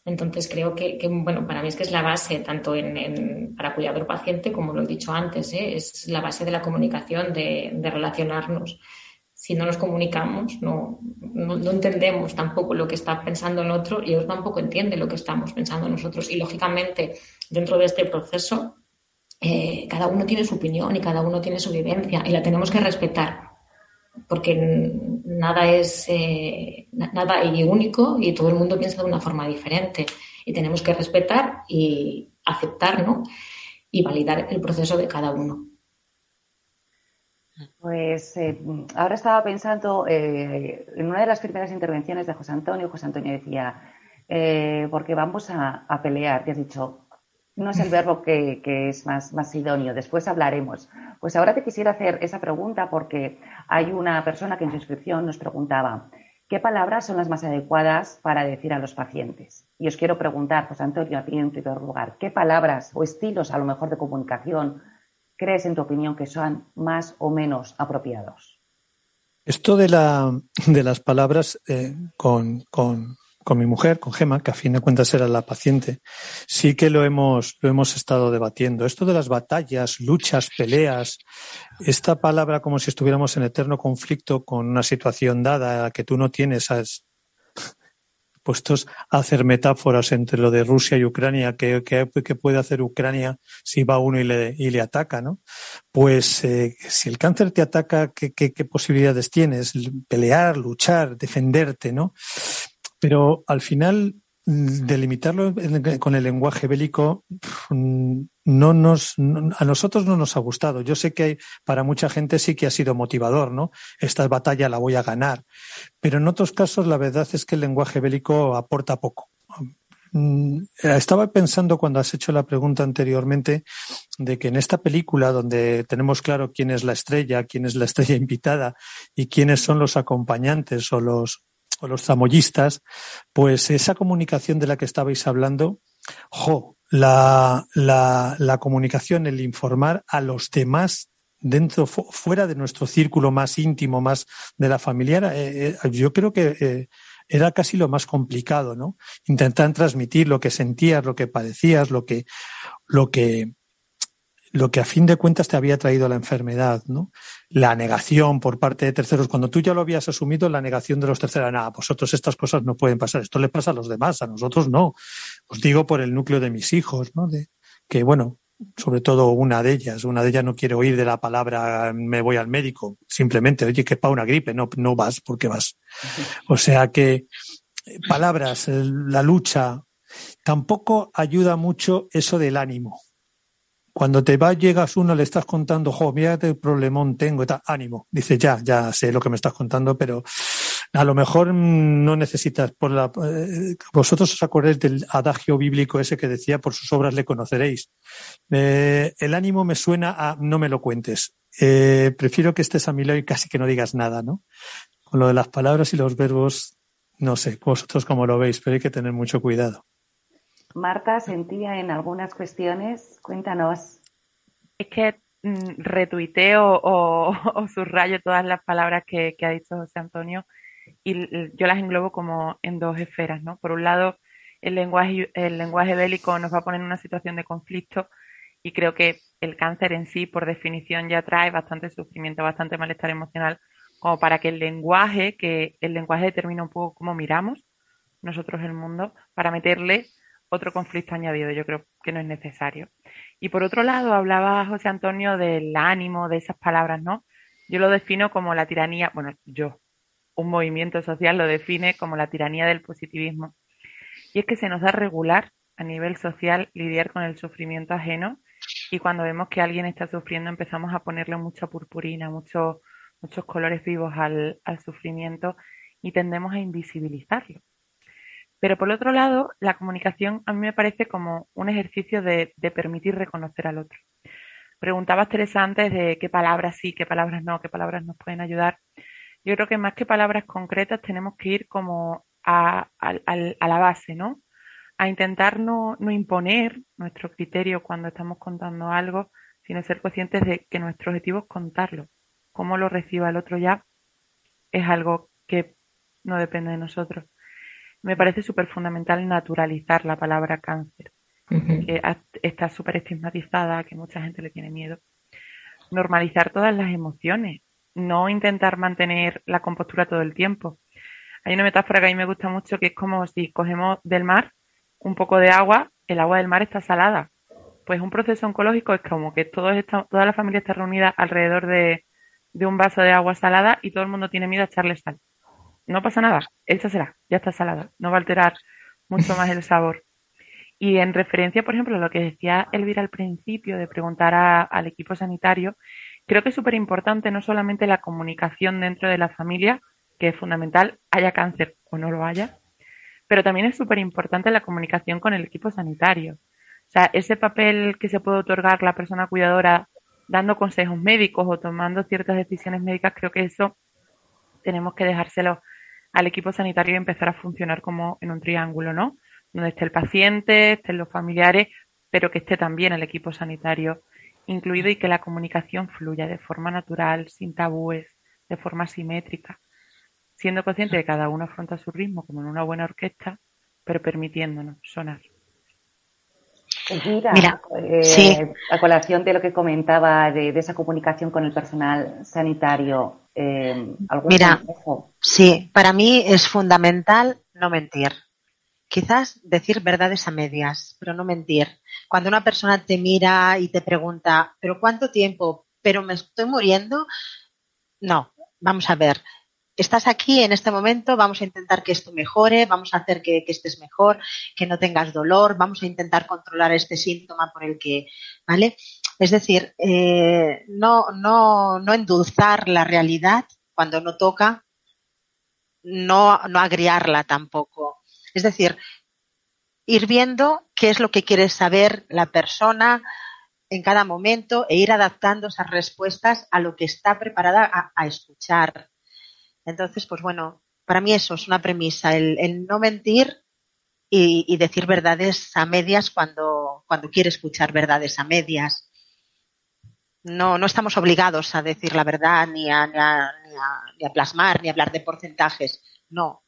Entonces creo que, bueno, para mí es que es la base, tanto en, para cuidador paciente, como lo he dicho antes, ¿eh? es la base de la comunicación, de, de relacionarnos si no nos comunicamos, no, no, entendemos tampoco lo que está pensando el otro y otro tampoco entiende lo que estamos pensando nosotros. Y lógicamente, dentro de este proceso, eh, cada uno tiene su opinión y cada uno tiene su vivencia y la tenemos que respetar porque nada es eh, nada y único y todo el mundo piensa de una forma diferente y tenemos que respetar y aceptar y validar el proceso de cada uno. Pues eh, ahora estaba pensando eh, en una de las primeras intervenciones de José Antonio. José Antonio decía, porque vamos a, pelear, te has dicho, no es el verbo que, es más, idóneo, después hablaremos. Pues ahora te quisiera hacer esa pregunta porque hay una persona que en su inscripción nos preguntaba, ¿qué palabras son las más adecuadas para decir a los pacientes? Y os quiero preguntar, José Antonio, a ti en primer lugar, ¿qué palabras o estilos a lo mejor de comunicación crees, en tu opinión, que son más o menos apropiados? Esto de, la, de las palabras eh, con, con, con, mi mujer, con Gema, que a fin de cuentas era la paciente, sí que lo hemos, lo hemos estado debatiendo. Esto de las batallas, luchas, peleas, esta palabra como si estuviéramos en eterno conflicto con una situación dada que tú no tienes, puestos a hacer metáforas entre lo de Rusia y Ucrania, ¿qué, puede hacer Ucrania si va uno y le, y le ataca? ¿no? Pues eh, si el cáncer te ataca, ¿qué, ¿qué, posibilidades tienes? Pelear, luchar, defenderte, ¿no? Pero al final delimitarlo con el lenguaje bélico no nos a nosotros no nos ha gustado. Yo sé que para mucha gente sí que ha sido motivador, ¿no? Esta batalla la voy a ganar, pero en otros casos la verdad es que el lenguaje bélico aporta poco. Mm, estaba pensando cuando has hecho la pregunta anteriormente de que en esta película donde tenemos claro quién es la estrella, quién es la estrella [LAUGHS] invitada y quiénes son los acompañantes o los o los zamoyistas, pues esa comunicación de la que estabais hablando, jo, la, la, la comunicación, el informar a los demás dentro, fuera de nuestro círculo más íntimo, más de la familiar, eh, eh, yo creo que eh, era casi lo más complicado, ¿no? Intentar transmitir lo que sentías, lo que padecías, lo que, lo que, lo que a fin de cuentas te había traído la enfermedad, ¿no? La negación por parte de terceros. Cuando tú ya lo habías asumido, la negación de los terceros, nada, vosotros estas cosas no pueden pasar. Esto le pasa a los demás, a nosotros no. Os digo por el núcleo de mis hijos, ¿no? De, que bueno, sobre todo una de ellas, una de ellas no quiere oír de la palabra me voy al médico, simplemente, oye, que para una gripe, no, no vas porque vas. O sea que palabras, la lucha, tampoco ayuda mucho eso del ánimo cuando te va, llegas uno, le estás contando, jo, mira qué problemón tengo, y ánimo. Dice, ya, ya sé lo que me estás contando, pero a lo mejor no necesitas por la, eh, vosotros os acordáis del adagio bíblico ese que decía, por sus obras le conoceréis. Eh, el ánimo me suena a no me lo cuentes. Eh, prefiero que estés a mi lado y casi que no digas nada, ¿no? Con lo de las palabras y los verbos, no sé, vosotros cómo lo veis, pero hay que tener mucho cuidado. Marta sentía en algunas cuestiones. Cuéntanos. Es que mm, retuiteo o, subrayo todas las palabras que, ha dicho José Antonio y yo las englobo como en dos esferas, ¿no? Por un lado, el lenguaje, el lenguaje bélico nos va a poner en una situación de conflicto y creo que el cáncer en sí, por definición, ya trae bastante sufrimiento, bastante malestar emocional, como para que el lenguaje, que el lenguaje determina un poco cómo miramos nosotros el mundo, para meterle otro conflicto añadido. Yo creo que no es necesario. Y por otro lado, hablaba José Antonio del ánimo, de esas palabras, ¿no? Yo lo defino como la tiranía, bueno, yo, un movimiento social lo define como la tiranía del positivismo. Y es que se nos da regular a nivel social lidiar con el sufrimiento ajeno y cuando vemos que alguien está sufriendo empezamos a ponerle mucha purpurina, mucho, muchos colores vivos al, al sufrimiento y tendemos a invisibilizarlo. Pero por otro lado, la comunicación a mí me parece como un ejercicio de, permitir reconocer al otro. Preguntabas, Teresa, antes de qué palabras sí, qué palabras no, qué palabras nos pueden ayudar. Yo creo que más que palabras concretas tenemos que ir como a, a la base, ¿no? A intentar no, no imponer nuestro criterio cuando estamos contando algo, sino ser conscientes de que nuestro objetivo es contarlo. Cómo lo reciba el otro ya es algo que no depende de nosotros me parece súper fundamental naturalizar la palabra cáncer, que está súper estigmatizada, que mucha gente le tiene miedo. Normalizar todas las emociones, no intentar mantener la compostura todo el tiempo. Hay una metáfora que a mí me gusta mucho que es como si cogemos del mar un poco de agua, el agua del mar está salada. Pues un proceso oncológico es como que toda la familia está reunida alrededor de, de un vaso de agua salada y todo el mundo tiene miedo a echarle sal no pasa nada, será, ya está salada, no va a alterar mucho más el sabor. [LAUGHS] Y en referencia, por ejemplo, a lo que decía Elvira al principio de preguntar al equipo sanitario, creo que es súper importante no solamente la comunicación dentro de la familia, que es fundamental, haya cáncer o no lo haya, pero también es súper importante la comunicación con el equipo sanitario. O sea, ese papel que se puede otorgar la persona cuidadora dando consejos médicos o tomando ciertas decisiones médicas, creo que eso tenemos que dejárselo al equipo sanitario y empezar a funcionar como en un triángulo, ¿no? Donde esté el paciente, estén los familiares, pero que esté también el equipo sanitario incluido y que la comunicación fluya de forma natural, sin tabúes, de forma simétrica, siendo consciente de que cada uno afronta su ritmo como en una buena orquesta, pero permitiéndonos sonar. Mira, eh, a colación de lo que comentaba de, esa comunicación con el personal sanitario, eh, Mira, sí, para mí es fundamental no mentir. Quizás decir verdades a medias, pero no mentir. Cuando una persona te mira y te pregunta, ¿pero cuánto tiempo? ¿Pero me estoy muriendo? No, vamos a ver estás aquí en este momento, vamos a intentar que esto mejore, vamos a hacer que, estés mejor, que no tengas dolor, vamos a intentar controlar este síntoma por el que, ¿vale? Es decir, eh, no, no, no endulzar la realidad cuando no toca, no, no agriarla tampoco. Es decir, ir viendo qué es lo que quiere saber la persona en cada momento e ir adaptando esas respuestas a lo que está preparada a escuchar. Entonces, pues bueno, para mí eso es una premisa, el, no mentir y, decir verdades a medias cuando, cuando quiere escuchar verdades a medias. No, no estamos obligados a decir la verdad, ni a, ni a, ni a, plasmar, ni a hablar de porcentajes. No,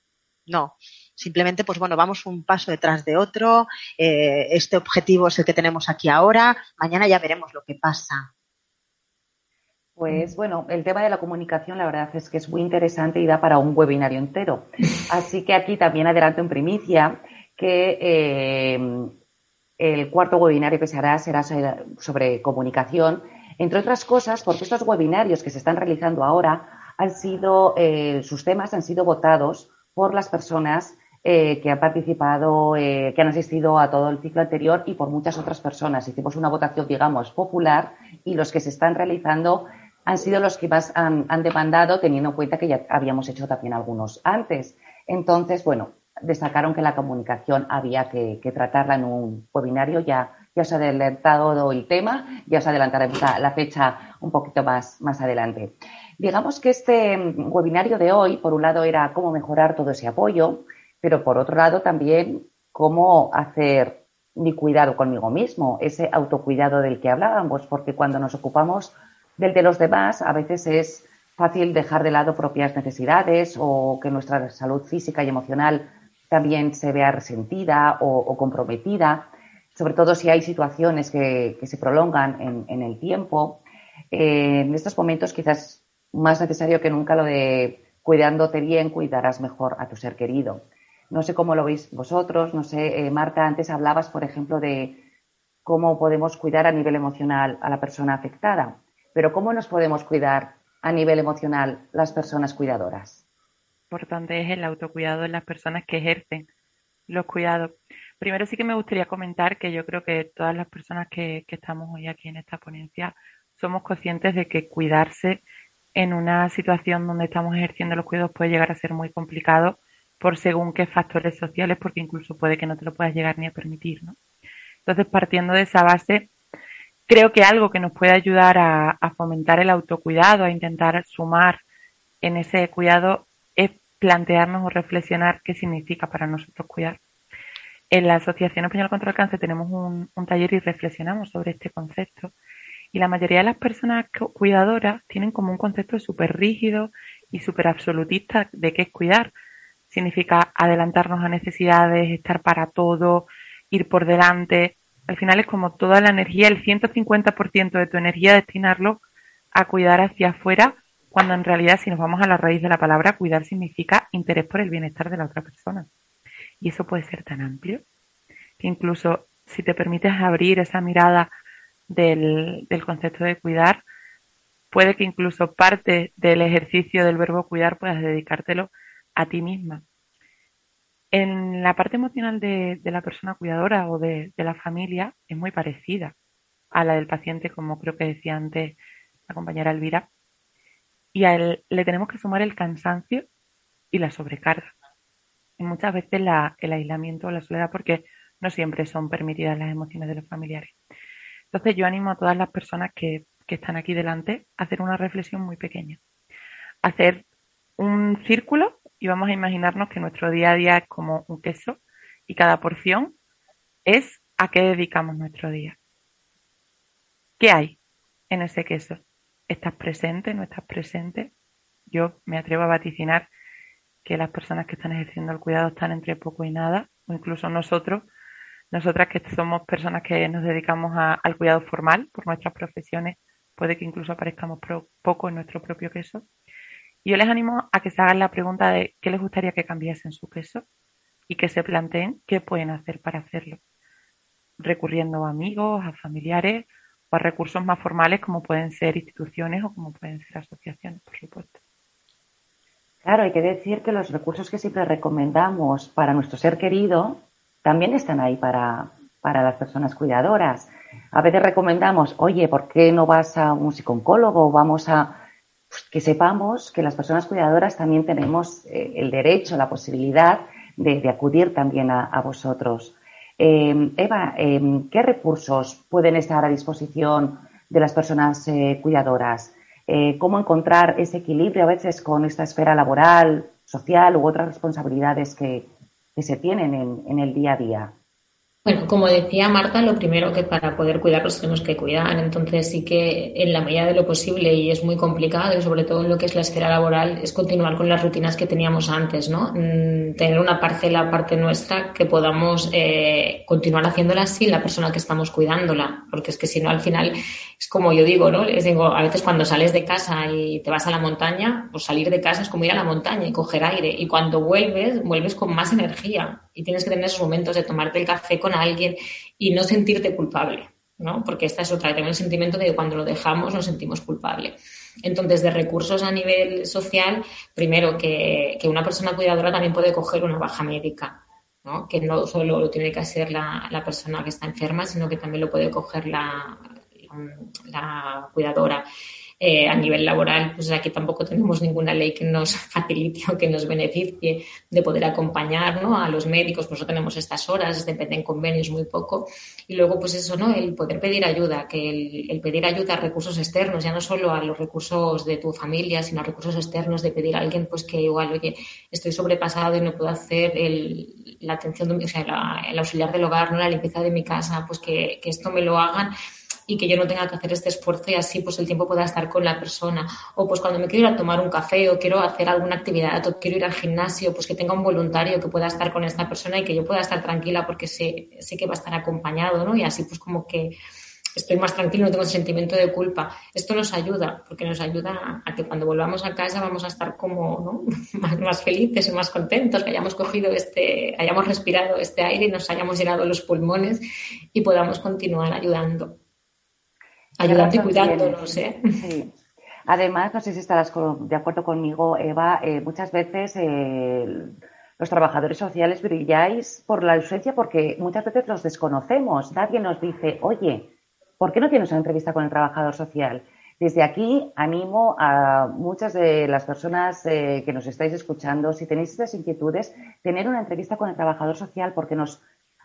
no. Simplemente, pues bueno, vamos un paso detrás de otro. Eh, este objetivo es el que tenemos aquí ahora. Mañana ya veremos lo que pasa. Pues bueno, el tema de la comunicación la verdad es que es muy interesante y da para un webinario entero. Así que aquí también adelanto en primicia que eh, el cuarto webinario que se hará será sobre comunicación, entre otras cosas porque estos webinarios que se están realizando ahora han sido, eh, sus temas han sido votados por las personas eh, que han participado, que han asistido a todo el ciclo anterior y por muchas otras personas. Hicimos una votación, digamos, popular y los que se están realizando han sido los que más han, demandado, teniendo en cuenta que ya habíamos hecho también algunos antes. Entonces, bueno, destacaron que la comunicación había que, tratarla en un webinario. Ya, ya os ha adelantado el tema, ya os adelantaremos la, fecha un poquito más, más adelante. Digamos que este webinario de hoy, por un lado, era cómo mejorar todo ese apoyo, pero por otro lado también cómo hacer mi cuidado conmigo mismo, ese autocuidado del que hablábamos, porque cuando nos ocupamos del de los demás, a veces es fácil dejar de lado propias necesidades o que nuestra salud física y emocional también se vea resentida o, comprometida. Sobre todo si hay situaciones que, se prolongan en, el tiempo. Eh, en estos momentos quizás más necesario que nunca lo de cuidándote bien, cuidarás mejor a tu ser querido. No sé cómo lo veis vosotros, no sé, eh, Marta, antes hablabas, por ejemplo, de cómo podemos cuidar a nivel emocional a la persona afectada, pero ¿cómo nos podemos cuidar a nivel emocional las personas cuidadoras? Importante es el autocuidado en las personas que ejercen los cuidados. Primero sí que me gustaría comentar que yo creo que todas las personas que, que estamos hoy aquí en esta ponencia somos conscientes de que cuidarse en una situación donde estamos ejerciendo los cuidados puede llegar a ser muy complicado por según qué factores sociales, porque incluso puede que no te lo puedas llegar ni a permitir. Entonces, partiendo de esa base, creo que algo que nos puede ayudar a, fomentar el autocuidado, a intentar sumar en ese cuidado, es plantearnos o reflexionar qué significa para nosotros cuidar. En la Asociación Española contra el Cáncer tenemos un, un taller y reflexionamos sobre este concepto. Y la mayoría de las personas cuidadoras tienen como un concepto súper rígido y súper absolutista de qué es cuidar significa adelantarnos a necesidades, estar para todo, ir por delante. Al final es como toda la energía, el 150% de tu energía destinarlo a cuidar hacia afuera, cuando en realidad si nos vamos a la raíz de la palabra, cuidar significa interés por el bienestar de la otra persona. Y eso puede ser tan amplio que incluso si te permites abrir esa mirada del, del concepto de cuidar, puede que incluso parte del ejercicio del verbo cuidar puedas dedicártelo a ti misma. En la parte emocional de, la persona cuidadora o de, la familia es muy parecida a la del paciente, como creo que decía antes la compañera Elvira. Y a él le tenemos que sumar el cansancio y la sobrecarga. Muchas veces el aislamiento o la soledad, porque no siempre son permitidas las emociones de los familiares. Entonces yo animo a todas las personas que, que están aquí delante a hacer una reflexión muy pequeña. Hacer un círculo y vamos a imaginarnos que nuestro día a día es como un queso y cada porción es a qué dedicamos nuestro día. ¿Qué hay en ese queso? ¿Estás presente? ¿No estás presente? Yo me atrevo a vaticinar que las personas que están ejerciendo el cuidado están entre poco y nada, o incluso nosotros, nosotras que somos personas que nos dedicamos al cuidado formal por nuestras profesiones, puede que incluso aparezcamos poco en nuestro propio queso. Yo les animo a que se hagan la pregunta de qué les gustaría que cambiase en su peso y que se planteen qué pueden hacer para hacerlo, recurriendo a amigos, a familiares o a recursos más formales como pueden ser instituciones o como pueden ser asociaciones, por supuesto. Claro, hay que decir que los recursos que siempre recomendamos para nuestro ser querido también están ahí para, para las personas cuidadoras. A veces recomendamos, oye, ¿por qué no vas a un psicólogo? Vamos a pues, que sepamos que las personas cuidadoras también tenemos eh, el derecho, la posibilidad de, acudir también a, vosotros. Eh, Eva, eh, ¿qué recursos pueden estar a disposición de las personas cuidadoras? ¿Cómo encontrar ese equilibrio a veces con esta esfera laboral, social u otras responsabilidades que, se tienen en el día a día? Bueno, como decía Marta, lo primero que para poder cuidarlos tenemos que cuidar. Entonces sí que en la medida de lo posible, y es muy complicado, y sobre todo en lo que es la esfera laboral, es continuar con las rutinas que teníamos antes, ¿no? Mm, tener una parcela parte nuestra que podamos eh, continuar haciéndola sin la persona que estamos cuidándola. Porque es que si no, al final, es como yo digo, ¿no? Les digo, a veces cuando sales de casa y te vas a la montaña, pues salir de casa es como ir a la montaña y coger aire. Y cuando vuelves, vuelves con más energía. Y tienes que tener esos momentos de tomarte el café con alguien y no sentirte culpable, ¿no? Porque esta es otra, tengo el sentimiento de que cuando lo dejamos nos sentimos culpable. Entonces, de recursos a nivel social, primero que, una persona cuidadora también puede coger una baja médica, ¿no? que no solo lo tiene que hacer la, persona que está enferma, sino que también lo puede coger la, la cuidadora. Eh, a nivel laboral, pues aquí tampoco tenemos ninguna ley que nos [LAUGHS] facilite o que nos beneficie de poder acompañar a los médicos, pues no tenemos estas horas, dependen convenios muy poco. Y luego, pues eso, ¿no? El poder pedir ayuda, que el, pedir ayuda a recursos externos, ya no solo a los recursos de tu familia, sino a recursos externos, de pedir a alguien, pues que igual, oye, estoy sobrepasado y no puedo hacer la atención, de, o sea, el auxiliar del hogar, ¿no? La limpieza de mi casa, pues que, que esto me lo hagan y que yo no tenga que hacer este esfuerzo y así pues el tiempo pueda estar con la persona. O pues cuando me quiero ir a tomar un café o quiero hacer alguna actividad o quiero ir al gimnasio, pues que tenga un voluntario que pueda estar con esta persona y que yo pueda estar tranquila porque sé, sé que va a estar acompañado, ¿no? Y así pues como que estoy más tranquilo, no tengo sentimiento de culpa. Esto nos ayuda, porque nos ayuda a que cuando volvamos a casa vamos a estar como [LAUGHS] más, más, felices y más contentos, que hayamos cogido este, hayamos respirado este aire y nos hayamos llenado los pulmones y podamos continuar ayudando. Ayudando y cuidándonos, ¿eh? Sí. [LAUGHS] Además, no sé si estarás de acuerdo conmigo, Eva, eh, muchas veces eh, los trabajadores sociales brilláis por la ausencia porque muchas veces los desconocemos. Nadie nos dice, oye, ¿por qué no tienes una entrevista con el trabajador social? Desde aquí animo a muchas de las personas eh, que nos estáis escuchando, si tenéis estas inquietudes, tener una entrevista con el trabajador social porque nos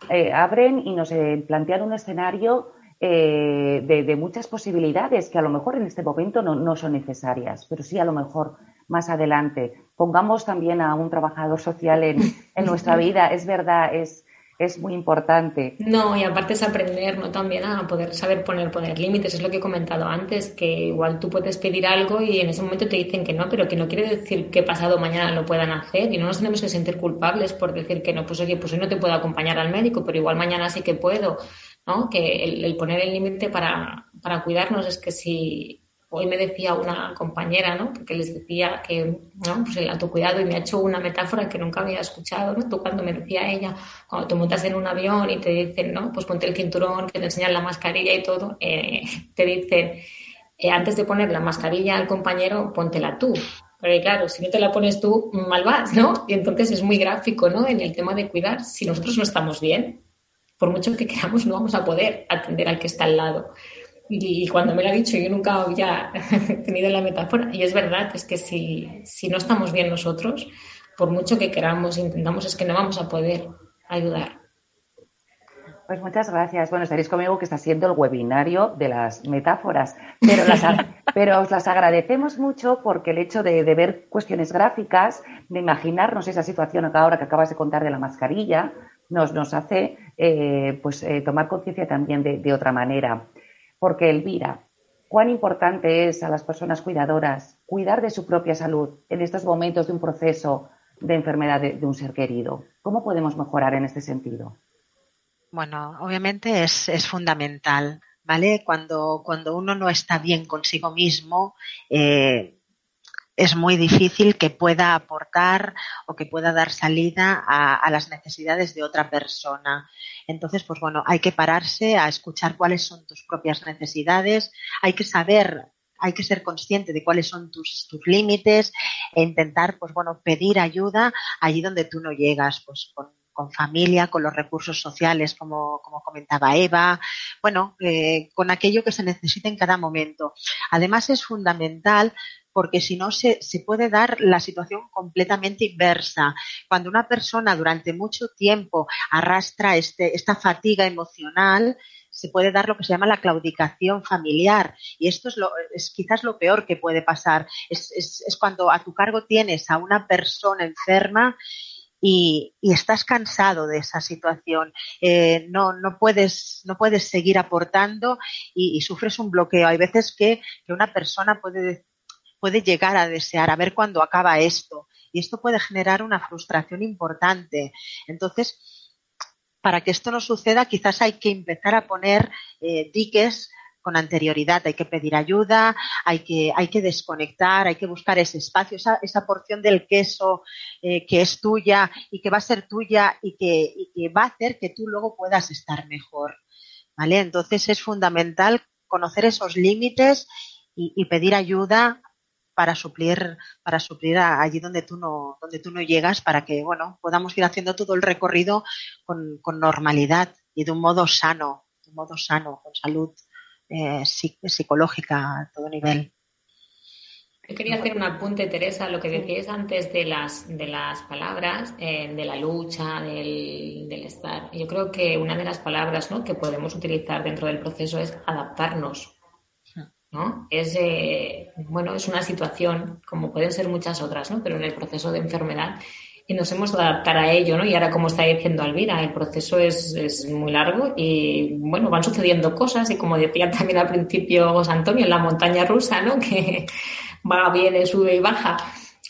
eh, abren y nos eh, plantean un escenario de, muchas posibilidades que a lo mejor en este momento no, no son necesarias, pero sí a lo mejor más adelante. Pongamos también a un trabajador social en, en nuestra vida. [LAUGHS] Es verdad, es, es muy importante. No, y aparte es aprender, ¿no? También a poder saber poner, poner límites. Es lo que he comentado antes, que igual tú puedes pedir algo y en ese momento te dicen que no, pero que no quiere decir que pasado mañana lo puedan hacer y no nos tenemos que sentir culpables por decir que no, pues oye, pues hoy no te puedo acompañar al médico, pero igual mañana sí que puedo, ¿no? Que el, poner el límite para, para cuidarnos es que si Hoy me decía una compañera, ¿no? Porque les decía que, ¿no? Pues el autocuidado y me ha hecho una metáfora que nunca había escuchado, ¿no? Tú cuando me decía ella, cuando te montas en un avión y te dicen, ¿no? Pues ponte el cinturón, que te enseñan la mascarilla y todo, eh, [LAUGHS] te dicen, eh, antes de poner la mascarilla al compañero, póntela tú. Pero claro, si no te la pones tú, mal vas, ¿no? Y entonces es muy gráfico, ¿no? En el tema de cuidar. Si nosotros no estamos bien, por mucho que queramos, no vamos a poder atender al que está al lado. Y, cuando me lo ha dicho, yo nunca había [LAUGHS] tenido la metáfora. Y es verdad, es que si, si no estamos bien nosotros, por mucho que queramos, intentamos, es que no vamos a poder ayudar. Pues muchas gracias. Bueno, estaréis conmigo que está siendo el webinario de las metáforas, pero, las, [LAUGHS] pero os las agradecemos mucho porque el hecho de, ver cuestiones gráficas, de imaginarnos esa situación ahora que acabas de contar de la mascarilla, nos, nos hace eh, pues, eh, tomar conciencia también de, de otra manera. Porque, Elvira, cuán importante es a las personas cuidadoras cuidar de su propia salud en estos momentos de un proceso de enfermedad de, un ser querido. ¿Cómo podemos mejorar en este sentido? Bueno, obviamente es, fundamental, ¿vale? Cuando, cuando uno no está bien consigo mismo, eh, es muy difícil que pueda aportar o que pueda dar salida a, las necesidades de otra persona. Entonces, pues bueno, hay que pararse a escuchar cuáles son tus propias necesidades, hay que saber hay que ser consciente de cuáles son tus, tus límites e intentar, pues bueno, pedir ayuda allí donde tú no llegas, pues con, familia, con los recursos sociales, como, como comentaba Eva, bueno, eh, con aquello que se necesita en cada momento. Además, es fundamental porque si no se, se, puede dar la situación completamente inversa. Cuando una persona durante mucho tiempo arrastra este, esta fatiga emocional, se puede dar lo que se llama la claudicación familiar. Y esto es, lo, es quizás lo peor que puede pasar. Es, es, cuando a tu cargo tienes a una persona enferma y, y, estás cansado de esa situación, eh, no, no, puedes, no puedes seguir aportando y, y, sufres un bloqueo. Hay veces que, que una persona puede puede llegar a desear, a ver cuándo acaba esto. Y esto puede generar una frustración importante. Entonces, para que esto no suceda, quizás hay que empezar a poner eh, diques con anterioridad. Hay que pedir ayuda, hay que, hay que desconectar, hay que buscar ese espacio, esa, esa porción del queso eh, que es tuya y que va a ser tuya y que, y que va a hacer que tú luego puedas estar mejor. ¿Vale? Entonces es fundamental conocer esos límites y, y pedir ayuda para suplir, para suplir allí donde tú no, donde tú no llegas, para que, bueno, podamos ir haciendo todo el recorrido con, con normalidad y de un modo sano, de un modo sano, con salud eh, psicológica a todo nivel. Yo quería hacer un apunte, Teresa, lo que decías antes de las, de las palabras, eh, de la lucha, del, del, estar. Yo creo que una de las palabras ¿no? que podemos utilizar dentro del proceso es adaptarnos. Es, bueno, es una situación, como pueden ser muchas otras, ¿no? Pero en el proceso de enfermedad y nos hemos de adaptar a ello, ¿no? Y ahora, como está diciendo Alvira, el proceso es, es, muy largo y, bueno, van sucediendo cosas y como decía también al principio José Antonio, en la montaña rusa, ¿no? [LAUGHS] Que va, viene, sube y baja.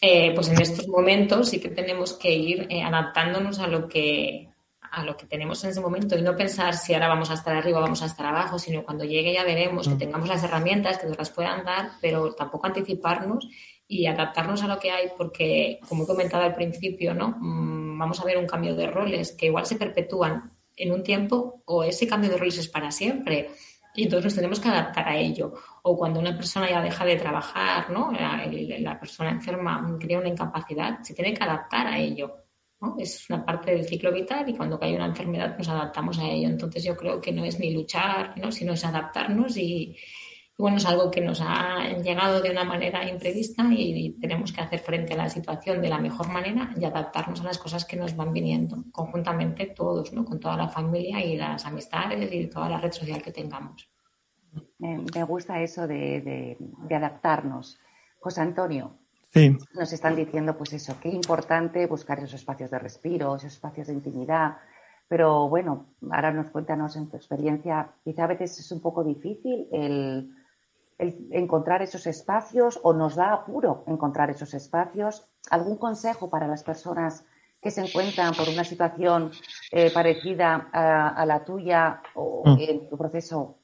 Eh, pues en estos momentos sí que tenemos que ir eh, adaptándonos a lo que a lo que tenemos en ese momento y no pensar si ahora vamos a estar arriba o vamos a estar abajo, sino cuando llegue ya veremos que mm. tengamos las herramientas que nos las puedan dar, pero tampoco anticiparnos y adaptarnos a lo que hay, porque, como he comentado al principio, ¿no? Mm, vamos a ver un cambio de roles que igual se perpetúan en un tiempo o ese cambio de roles es para siempre. Y entonces nos tenemos que adaptar a ello. O cuando una persona ya deja de trabajar, ¿no? La, la persona enferma crea una incapacidad, se tiene que adaptar a ello. Es una parte del ciclo vital y cuando cae una enfermedad nos adaptamos a ello. Entonces yo creo que no es ni luchar, ¿no? sino es adaptarnos y, bueno, es algo que nos ha llegado de una manera imprevista y, tenemos que hacer frente a la situación de la mejor manera y adaptarnos a las cosas que nos van viniendo conjuntamente todos, ¿no? Con toda la familia y las amistades y toda la red social que tengamos. Me gusta eso de, adaptarnos. José Antonio, nos están diciendo, pues eso, qué importante buscar esos espacios de respiro, esos espacios de intimidad. Pero bueno, ahora nos cuéntanos en tu experiencia, quizá a veces es un poco difícil el encontrar esos espacios o nos da apuro encontrar esos espacios. ¿Algún consejo para las personas que se encuentran por una situación eh, parecida a, la tuya o mm. en tu proceso?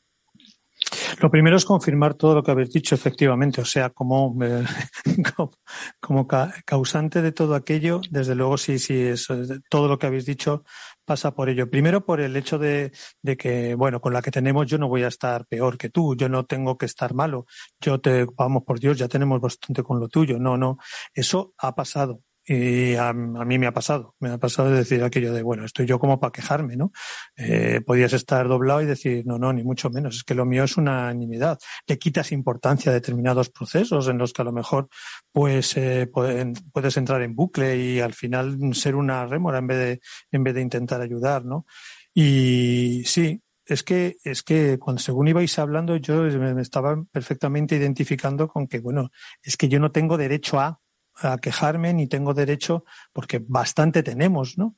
Lo primero es confirmar todo lo que habéis dicho, efectivamente. O sea, como, eh, [LAUGHS] causante de todo aquello, desde luego sí, sí, es, todo lo que habéis dicho pasa por ello. Primero por el hecho de, de, que, bueno, con la que tenemos yo no voy a estar peor que tú, yo no tengo que estar malo, yo te, vamos por Dios, ya tenemos bastante con lo tuyo. No, no, eso ha pasado. Y a, mí me ha pasado, me ha pasado de decir aquello de, bueno, estoy yo como para quejarme, ¿no? Eh, podías estar doblado y decir, no, no, ni mucho menos, es que lo mío es una nimiedad. Le quitas importancia a determinados procesos en los que a lo mejor pues eh, puedes entrar en bucle y al final ser una rémora en vez de, en vez de intentar ayudar, ¿no? Y sí, es que, es que cuando según ibais hablando, yo me estaba perfectamente identificando con que, bueno, es que yo no tengo derecho a, a quejarme ni tengo derecho porque bastante tenemos, ¿no?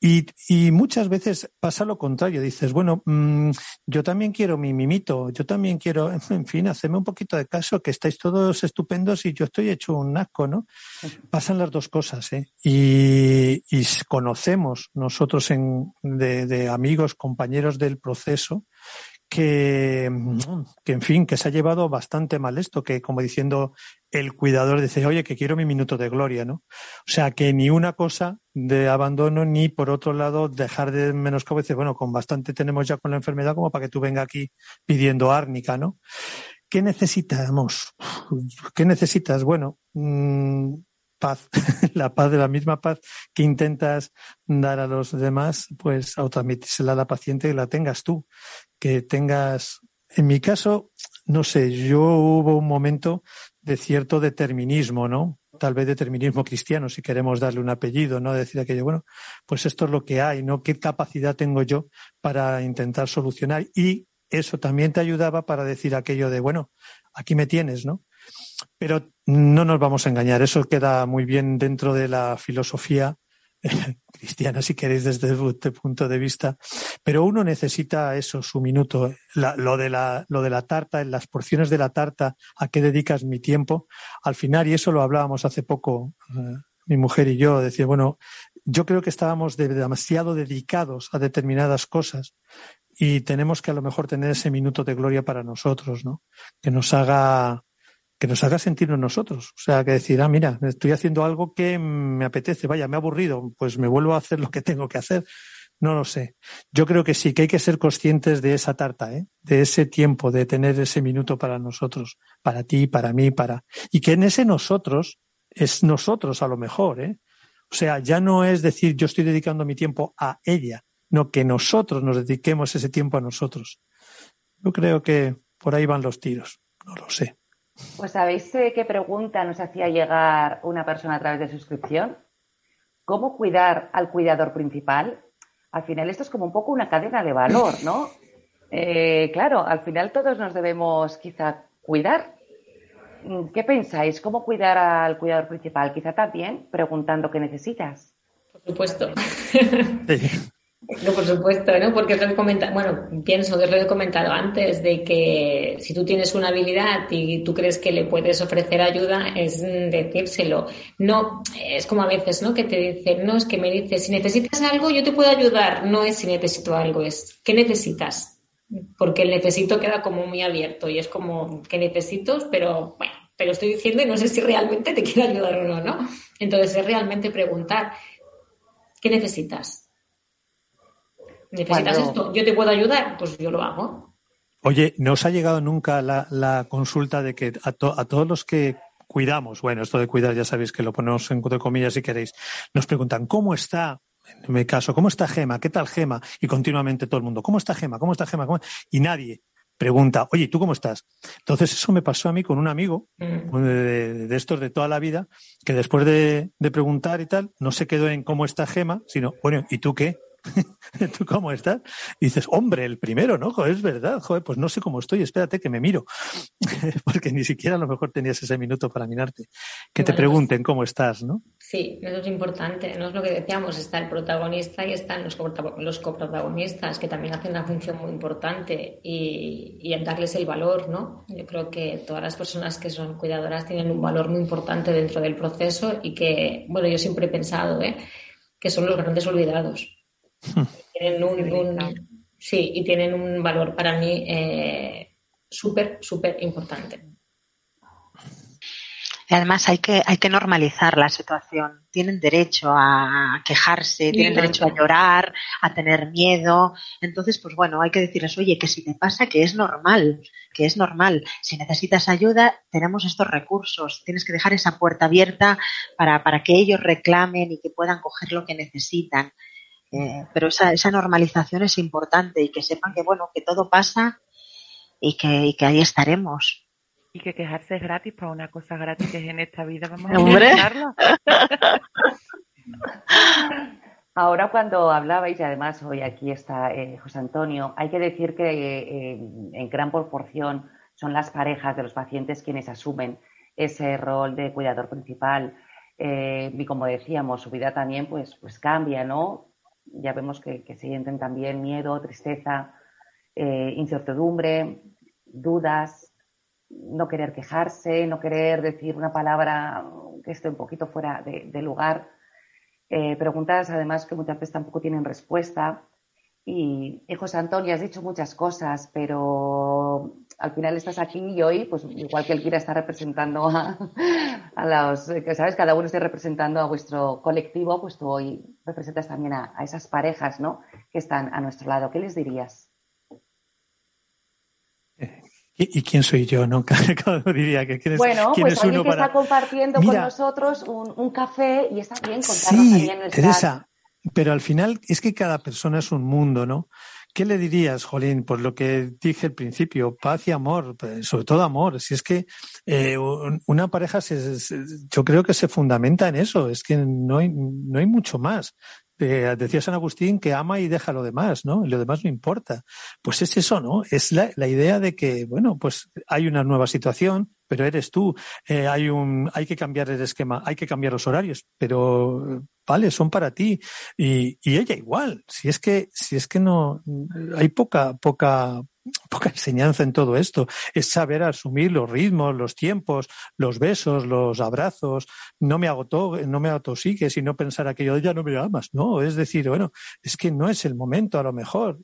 Y, y muchas veces pasa lo contrario, dices, bueno, mmm, yo también quiero mi mimito, yo también quiero, [LAUGHS] en fin, hacedme un poquito de caso, que estáis todos estupendos y yo estoy hecho un asco, ¿no? Pasan las dos cosas, ¿eh? Y, y conocemos nosotros en, de, de amigos, compañeros del proceso, que, que, en fin, que se ha llevado bastante mal esto, que como diciendo el cuidador dice, oye, que quiero mi minuto de gloria, ¿no? O sea, que ni una cosa de abandono, ni por otro lado dejar de menoscabo, dice, bueno, con bastante tenemos ya con la enfermedad como para que tú venga aquí pidiendo árnica, ¿no? ¿Qué necesitamos? ¿Qué necesitas? Bueno, mmm, paz, [LAUGHS] la paz de la misma paz que intentas dar a los demás, pues autoadmitírsela a la paciente que la tengas tú, que tengas, en mi caso, no sé, yo hubo un momento de cierto determinismo, ¿no? Tal vez determinismo cristiano, si queremos darle un apellido, ¿no? Decir aquello, bueno, pues esto es lo que hay, ¿no? ¿Qué capacidad tengo yo para intentar solucionar? Y eso también te ayudaba para decir aquello de, bueno, aquí me tienes, ¿no? Pero no nos vamos a engañar, eso queda muy bien dentro de la filosofía [LAUGHS] cristiana, si queréis, desde este punto de vista. Pero uno necesita eso, su minuto. lo, de la, lo de la tarta, en las porciones de la tarta, a qué dedicas mi tiempo. Al final, y eso lo hablábamos hace poco, eh, mi mujer y yo, decía, bueno, yo creo que estábamos demasiado dedicados a determinadas cosas y tenemos que a lo mejor tener ese minuto de gloria para nosotros, ¿no? Que nos haga que nos haga sentirnos nosotros. O sea, que decir, ah, mira, estoy haciendo algo que me apetece, vaya, me ha aburrido, pues me vuelvo a hacer lo que tengo que hacer. No lo sé. Yo creo que sí, que hay que ser conscientes de esa tarta, ¿eh? de ese tiempo, de tener ese minuto para nosotros, para ti, para mí, para. Y que en ese nosotros es nosotros a lo mejor, ¿eh? O sea, ya no es decir yo estoy dedicando mi tiempo a ella, no que nosotros nos dediquemos ese tiempo a nosotros. Yo creo que por ahí van los tiros. No lo sé. Pues ¿sabéis qué pregunta nos hacía llegar una persona a través de suscripción? ¿Cómo cuidar al cuidador principal? Al final esto es como un poco una cadena de valor, ¿no? Eh, claro, al final todos nos debemos quizá cuidar. ¿Qué pensáis? ¿Cómo cuidar al cuidador principal? Quizá también preguntando qué necesitas. supuesto. No, por supuesto, ¿no? Porque lo que comenta, bueno, pienso que lo he comentado antes, de que si tú tienes una habilidad y tú crees que le puedes ofrecer ayuda, es decírselo. No, es como a veces, ¿no? Que te dicen, no, es que me dices, si necesitas algo, yo te puedo ayudar. No es si necesito algo, es ¿qué necesitas? Porque el necesito queda como muy abierto y es como que necesito, pero bueno, te lo estoy diciendo y no sé si realmente te quiero ayudar o no, ¿no? Entonces es realmente preguntar, ¿qué necesitas? ¿Necesitas esto? ¿Yo te puedo ayudar? Pues yo lo hago. Oye, ¿no os ha llegado nunca la, consulta de que a, todos los que cuidamos, bueno, esto de cuidar ya sabéis que lo ponemos en comillas si queréis, nos preguntan, ¿cómo está? En mi caso, ¿cómo está Gema? ¿Qué tal Gema? Y continuamente todo el mundo, ¿cómo está Gema? ¿Cómo está Gema? Y nadie pregunta, oye, ¿tú cómo estás? Entonces eso me pasó a mí con un amigo mm. de, estos de toda la vida, que después de, de, preguntar y tal, no se quedó en cómo está Gema, sino, bueno, ¿y tú qué? [LAUGHS] ¿Tú cómo estás? dices, hombre, el primero, ¿no? Joder, es verdad, joder, pues no sé cómo estoy, espérate que me miro. [LAUGHS] Porque ni siquiera a lo mejor tenías ese minuto para mirarte. Que te pregunten cómo estás, ¿no? Sí, eso es importante. No es lo que decíamos, está el protagonista y están los, los coprotagonistas, que también hacen una función muy importante y, y en darles el valor, ¿no? Yo creo que todas las personas que son cuidadoras tienen un valor muy importante dentro del proceso y que, bueno, yo siempre he pensado, ¿eh? que son los grandes olvidados tienen un, sí, y tienen un valor para mí eh, súper, súper importante. además hay que, hay que normalizar la situación. Tienen derecho a quejarse, tienen derecho a llorar, a tener miedo. Entonces, pues bueno, hay que decirles, oye, que si te pasa, que es normal, que es normal. Si necesitas ayuda, tenemos estos recursos. Tienes que dejar esa puerta abierta para, para que ellos reclamen y que puedan coger lo que necesitan. Eh, pero esa, esa normalización es importante y que sepan que bueno, que todo pasa y que, y que ahí estaremos. Y que quejarse es gratis para una cosa gratis que es en esta vida. Vamos a intentarlo. [LAUGHS] Ahora cuando hablabais, y además hoy aquí está eh, José Antonio, hay que decir que eh, en gran proporción son las parejas de los pacientes quienes asumen ese rol de cuidador principal. y como decíamos, su vida también pues, pues cambia, ¿no? Ya vemos que, se sienten también miedo, tristeza, eh, incertidumbre, dudas, no querer quejarse, no querer decir una palabra que esté un poquito fuera de, lugar. Eh, preguntas además que muchas veces tampoco tienen respuesta. Y, José Antonio, has dicho muchas cosas, pero al final estás aquí y hoy, pues igual que él quiera estar representando a, los, que sabes, cada uno esté representando a vuestro colectivo, pues tú hoy representas también a, esas parejas, ¿no? Que están a nuestro lado. ¿Qué les dirías? ¿Y, quién soy yo? No, [LAUGHS] diría que quién bueno, pues alguien que está compartiendo con nosotros un, café y está bien contarnos sí, también Teresa, pero al final es que cada persona es un mundo, ¿no? ¿Qué le dirías, Jolín? Por lo que dije al principio, paz y amor, pues, sobre todo amor. Si es que eh, una pareja, se, yo creo que se fundamenta en eso, es que no hay, no hay mucho más. Eh, decía San Agustín que ama y deja lo demás, ¿no? Y lo demás no importa. Pues es eso, ¿no? Es la idea de que, bueno, pues hay una nueva situación, pero eres tú. Eh, hay un, hay que cambiar el esquema, hay que cambiar los horarios, pero vale, son para ti. Y, y ella igual. Si es que, si es que no, hay poca, poca, poca enseñanza en todo esto. Es saber asumir los ritmos, los tiempos, los besos, los abrazos. No me agotó, no me autosigue, sino pensar aquello, ya no me amas. No, es decir, bueno, es que no es el momento a lo mejor.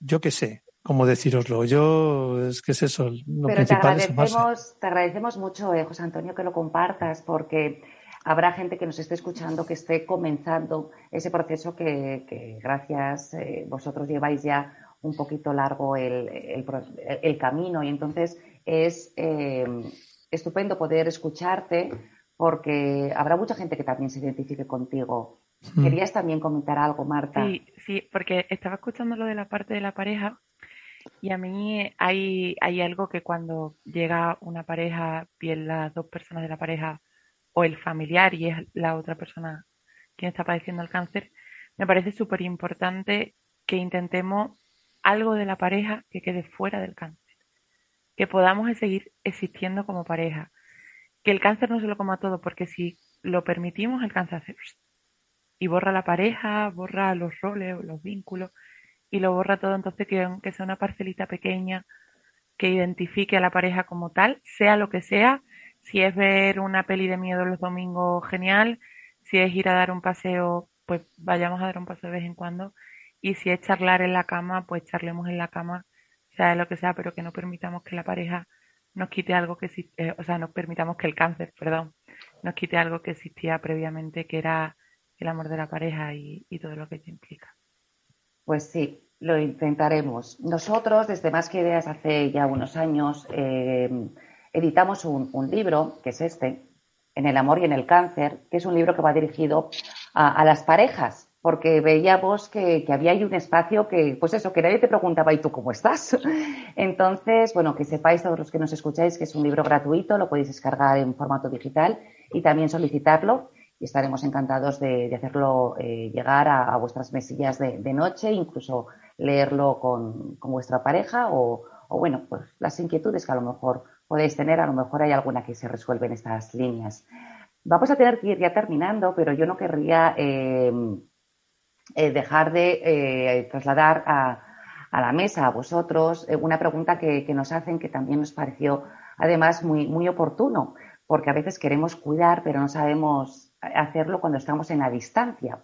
Yo qué sé, cómo deciroslo. Yo, es que es eso. Lo Pero te agradecemos, te agradecemos mucho, eh, José Antonio, que lo compartas, porque habrá gente que nos esté escuchando que esté comenzando ese proceso que, gracias eh, vosotros lleváis ya un poquito largo el, el, camino y entonces es eh, estupendo poder escucharte porque habrá mucha gente que también se identifique contigo. Mm. ¿Querías también comentar algo, Marta? Sí, sí, porque estaba escuchando lo de la parte de la pareja y a mí hay, hay algo que cuando llega una pareja, bien las dos personas de la pareja o el familiar y es la otra persona quien está padeciendo el cáncer, me parece súper importante que intentemos algo de la pareja que quede fuera del cáncer. Que podamos seguir existiendo como pareja. Que el cáncer no se lo coma todo, porque si lo permitimos, el cáncer hace y borra la pareja, borra los roles, los vínculos y lo borra todo. Entonces, que sea una parcelita pequeña que identifique a la pareja como tal, sea lo que sea, si es ver una peli de miedo los domingos, genial. Si es ir a dar un paseo, pues vayamos a dar un paseo de vez en cuando. Y si es charlar en la cama, pues charlemos en la cama, sea lo que sea, pero que no permitamos que la pareja nos quite algo que eh, o sea, no permitamos que el cáncer, perdón, nos quite algo que existía previamente, que era el amor de la pareja y, todo lo que te implica. Pues sí, lo intentaremos. Nosotros, desde Más que Ideas, hace ya unos años, eh, editamos un, libro, que es este, En el amor y en el cáncer, que es un libro que va dirigido a, las parejas, porque veíamos que, que, había ahí un espacio que, pues eso, que nadie te preguntaba, ¿y tú cómo estás? [LAUGHS] Entonces, bueno, que sepáis todos los que nos escucháis que es un libro gratuito, lo podéis descargar en formato digital y también solicitarlo y estaremos encantados de, hacerlo eh, llegar a, vuestras mesillas de, noche, incluso leerlo con, vuestra pareja o, bueno, pues las inquietudes que a lo mejor podéis tener, a lo mejor hay alguna que se resuelve en estas líneas. Vamos a tener que ir ya terminando, pero yo no querría eh, eh, dejar de eh, trasladar a, la mesa a vosotros una pregunta que, nos hacen que también nos pareció además muy, muy oportuno, porque a veces queremos cuidar, pero no sabemos hacerlo cuando estamos en la distancia.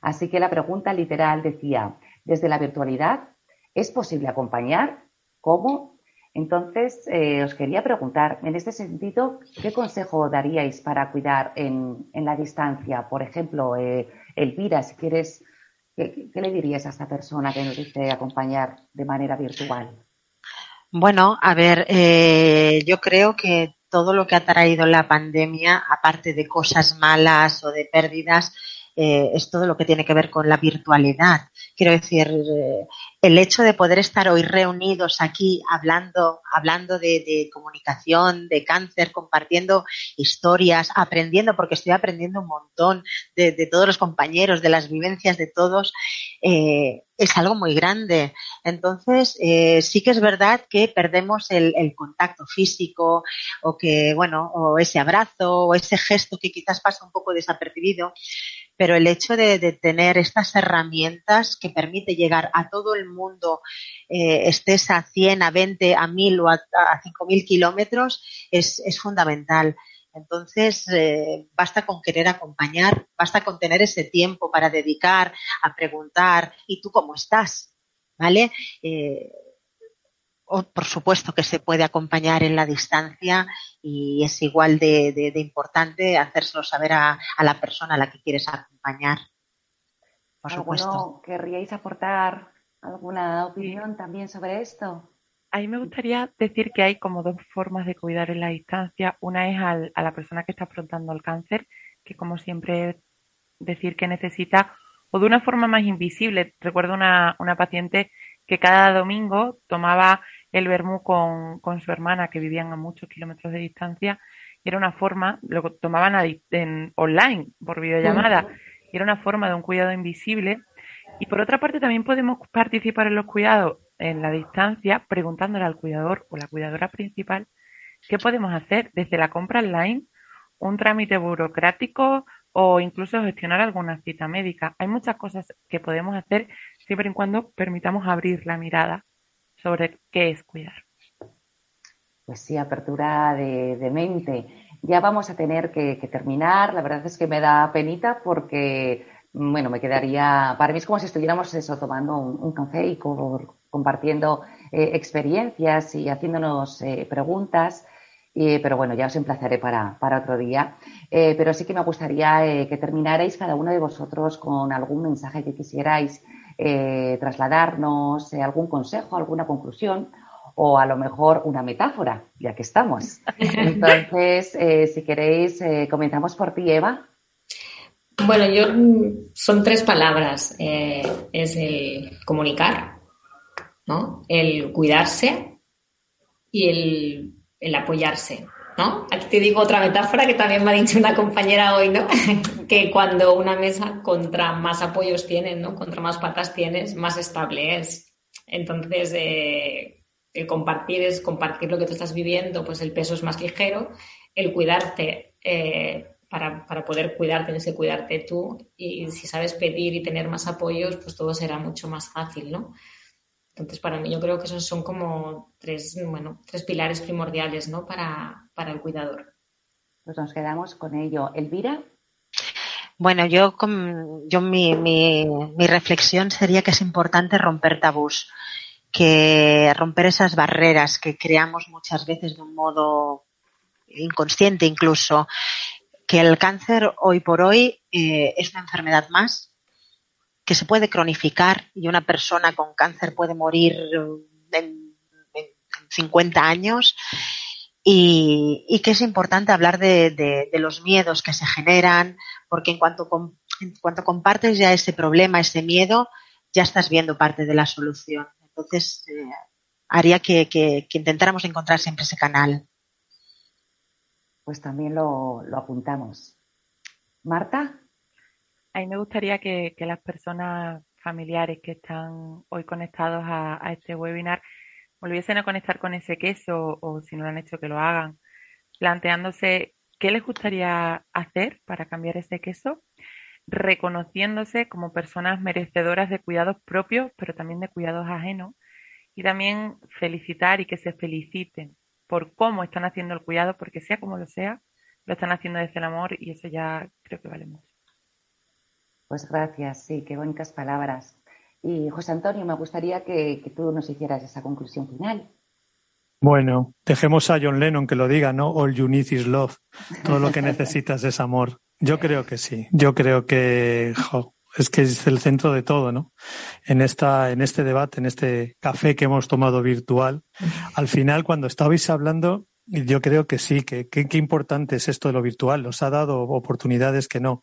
Así que la pregunta literal decía, desde la virtualidad, ¿es posible acompañar? ¿Cómo? Entonces, eh, os quería preguntar, en este sentido, ¿qué consejo daríais para cuidar en, la distancia? Por ejemplo, eh, Elvira, si quieres, ¿qué, le dirías a esta persona que nos dice acompañar de manera virtual? Bueno, a ver, eh, yo creo que todo lo que ha traído la pandemia, aparte de cosas malas o de pérdidas, eh, es todo lo que tiene que ver con la virtualidad. Quiero decir, eh, el hecho de poder estar hoy reunidos aquí hablando, hablando de, comunicación, de cáncer, compartiendo historias, aprendiendo, porque estoy aprendiendo un montón de, todos los compañeros, de las vivencias de todos, eh, es algo muy grande. Entonces, sí que es verdad que perdemos el, el, contacto físico o que, bueno, o ese abrazo o ese gesto que quizás pasa un poco desapercibido, pero el hecho de, tener estas herramientas que permite llegar a todo el mundo, eh, estés a 100, a 20, a 1000 o a, 5000 kilómetros, es, fundamental. Entonces, eh, basta con querer acompañar, basta con tener ese tiempo para dedicar a preguntar, ¿y tú cómo estás? ¿Vale? Eh, por supuesto que se puede acompañar en la distancia y es igual de, importante hacérselo saber a, la persona a la que quieres acompañar. Por supuesto. ¿Querríais aportar alguna opinión también sobre esto? A mí me gustaría decir que hay como dos formas de cuidar en la distancia. Una es a la persona que está afrontando el cáncer, que como siempre decir que necesita, o de una forma más invisible. Recuerdo una, una paciente que cada domingo tomaba el vermú con, con su hermana que vivían a muchos kilómetros de distancia y era una forma, lo tomaban en, online por videollamada y era una forma de un cuidado invisible y por otra parte también podemos participar en los cuidados en la distancia preguntándole al cuidador o la cuidadora principal qué podemos hacer desde la compra online, un trámite burocrático o incluso gestionar alguna cita médica. Hay muchas cosas que podemos hacer siempre y cuando permitamos abrir la mirada sobre qué es cuidar. Pues sí, apertura de, mente. Ya vamos a tener que, terminar. La verdad es que me da penita porque, bueno, me quedaría, para mí es como si estuviéramos eso, tomando un, café y compartiendo eh, experiencias y haciéndonos eh, preguntas. pero bueno, ya os emplazaré para, para otro día. Eh, pero sí que me gustaría que terminarais cada uno de vosotros con algún mensaje que quisierais trasladarnos algún consejo, alguna conclusión o a lo mejor una metáfora, ya que estamos. [LAUGHS] Entonces, si queréis, comenzamos por ti, Eva. Bueno, yo mm, son tres palabras. es el comunicar, ¿no? El cuidarse y el, el apoyarse. ¿no? Aquí te digo otra metáfora que también me ha dicho una compañera hoy, ¿no? [LAUGHS] que cuando una mesa, contra más apoyos tienes, ¿no? Contra más patas tienes, más estable es. Entonces, eh, el compartir es compartir lo que tú estás viviendo, pues el peso es más ligero. El cuidarte, eh, para, para, poder cuidar tienes que cuidarte tú y si sabes pedir y tener más apoyos, pues todo será mucho más fácil, ¿no? Entonces, para mí yo creo que esos son como tres, bueno, tres pilares primordiales, ¿no? Para, para el cuidador. Pues nos quedamos con ello. Elvira. Bueno, yo, yo mi, mi, mi reflexión sería que es importante romper tabús, que romper esas barreras que creamos muchas veces de un modo inconsciente incluso que el cáncer hoy por hoy eh, es una enfermedad más, que se puede cronificar y una persona con cáncer puede morir en, 50 años y, que es importante hablar de, los miedos que se generan, porque en cuanto, en cuanto compartes ya ese problema, ese miedo, ya estás viendo parte de la solución. Entonces, eh, haría que intentáramos encontrar siempre ese canal pues también lo, apuntamos. Marta. A mí me gustaría que, las personas familiares que están hoy conectados a, este webinar volviesen a conectar con ese queso o si no lo han hecho que lo hagan, planteándose qué les gustaría hacer para cambiar ese queso, reconociéndose como personas merecedoras de cuidados propios, pero también de cuidados ajenos, y también felicitar y que se feliciten por cómo están haciendo el cuidado, porque sea como lo sea, lo están haciendo desde el amor y eso ya creo que vale mucho. Pues gracias, sí, qué bonitas palabras. Y José Antonio, me gustaría que, tú nos hicieras esa conclusión final. Bueno, dejemos a John Lennon que lo diga, ¿no? All you need is love. Todo lo que [LAUGHS] necesitas es amor. Yo creo que sí. Yo creo que es que es el centro de todo, ¿no? En esta, en este debate, en este café que hemos tomado virtual, al final, cuando estabais hablando, yo creo que sí, que qué importante es esto de lo virtual. Nos ha dado oportunidades que no.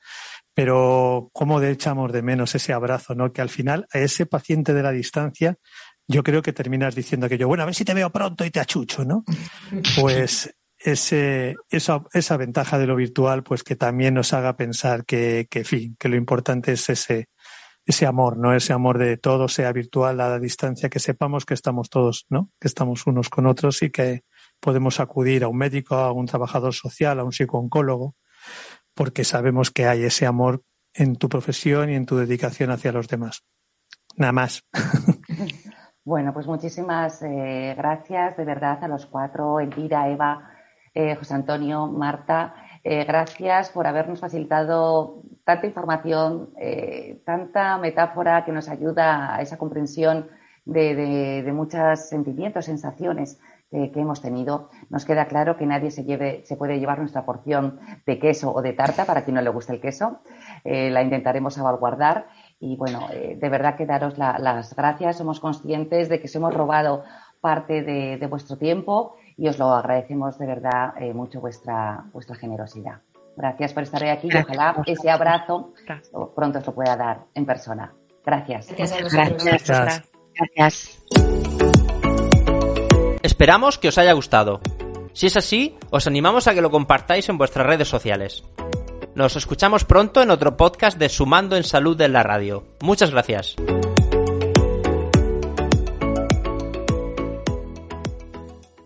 Pero cómo de echamos de menos ese abrazo, ¿no? Que al final a ese paciente de la distancia, yo creo que terminas diciendo que yo, bueno, a ver si te veo pronto y te achucho, ¿no? [LAUGHS] Pues ese, esa, esa ventaja de lo virtual, pues que también nos haga pensar que, que, fin, que lo importante es ese, ese amor, ¿no? Ese amor de todo sea virtual a la distancia, que sepamos que estamos todos, ¿no? Que estamos unos con otros y que podemos acudir a un médico, a un trabajador social, a un psicooncólogo, porque sabemos que hay ese amor en tu profesión y en tu dedicación hacia los demás. Nada más. [LAUGHS] Bueno, pues muchísimas eh, gracias de verdad a los cuatro, Elvira, Eva, eh, José Antonio, Marta, eh, gracias por habernos facilitado tanta información, eh, tanta metáfora que nos ayuda a esa comprensión de, muchos sentimientos, sensaciones que hemos tenido. Nos queda claro que nadie se, lleve, se puede llevar nuestra porción de queso o de tarta, para quien no le guste el queso. la intentaremos salvaguardar. Y bueno, de verdad que daros las gracias. Somos conscientes de que se hemos robado parte de vuestro tiempo y os lo agradecemos de verdad eh, mucho vuestra, vuestra generosidad. Gracias por estar hoy aquí y ojalá ese abrazo pronto os lo pueda dar en persona. Gracias. Gracias. Gracias. Esperamos que os haya gustado. Si es así, os animamos a que lo compartáis en vuestras redes sociales. Nos escuchamos pronto en otro podcast de Sumando en Salud de la Radio. Muchas gracias.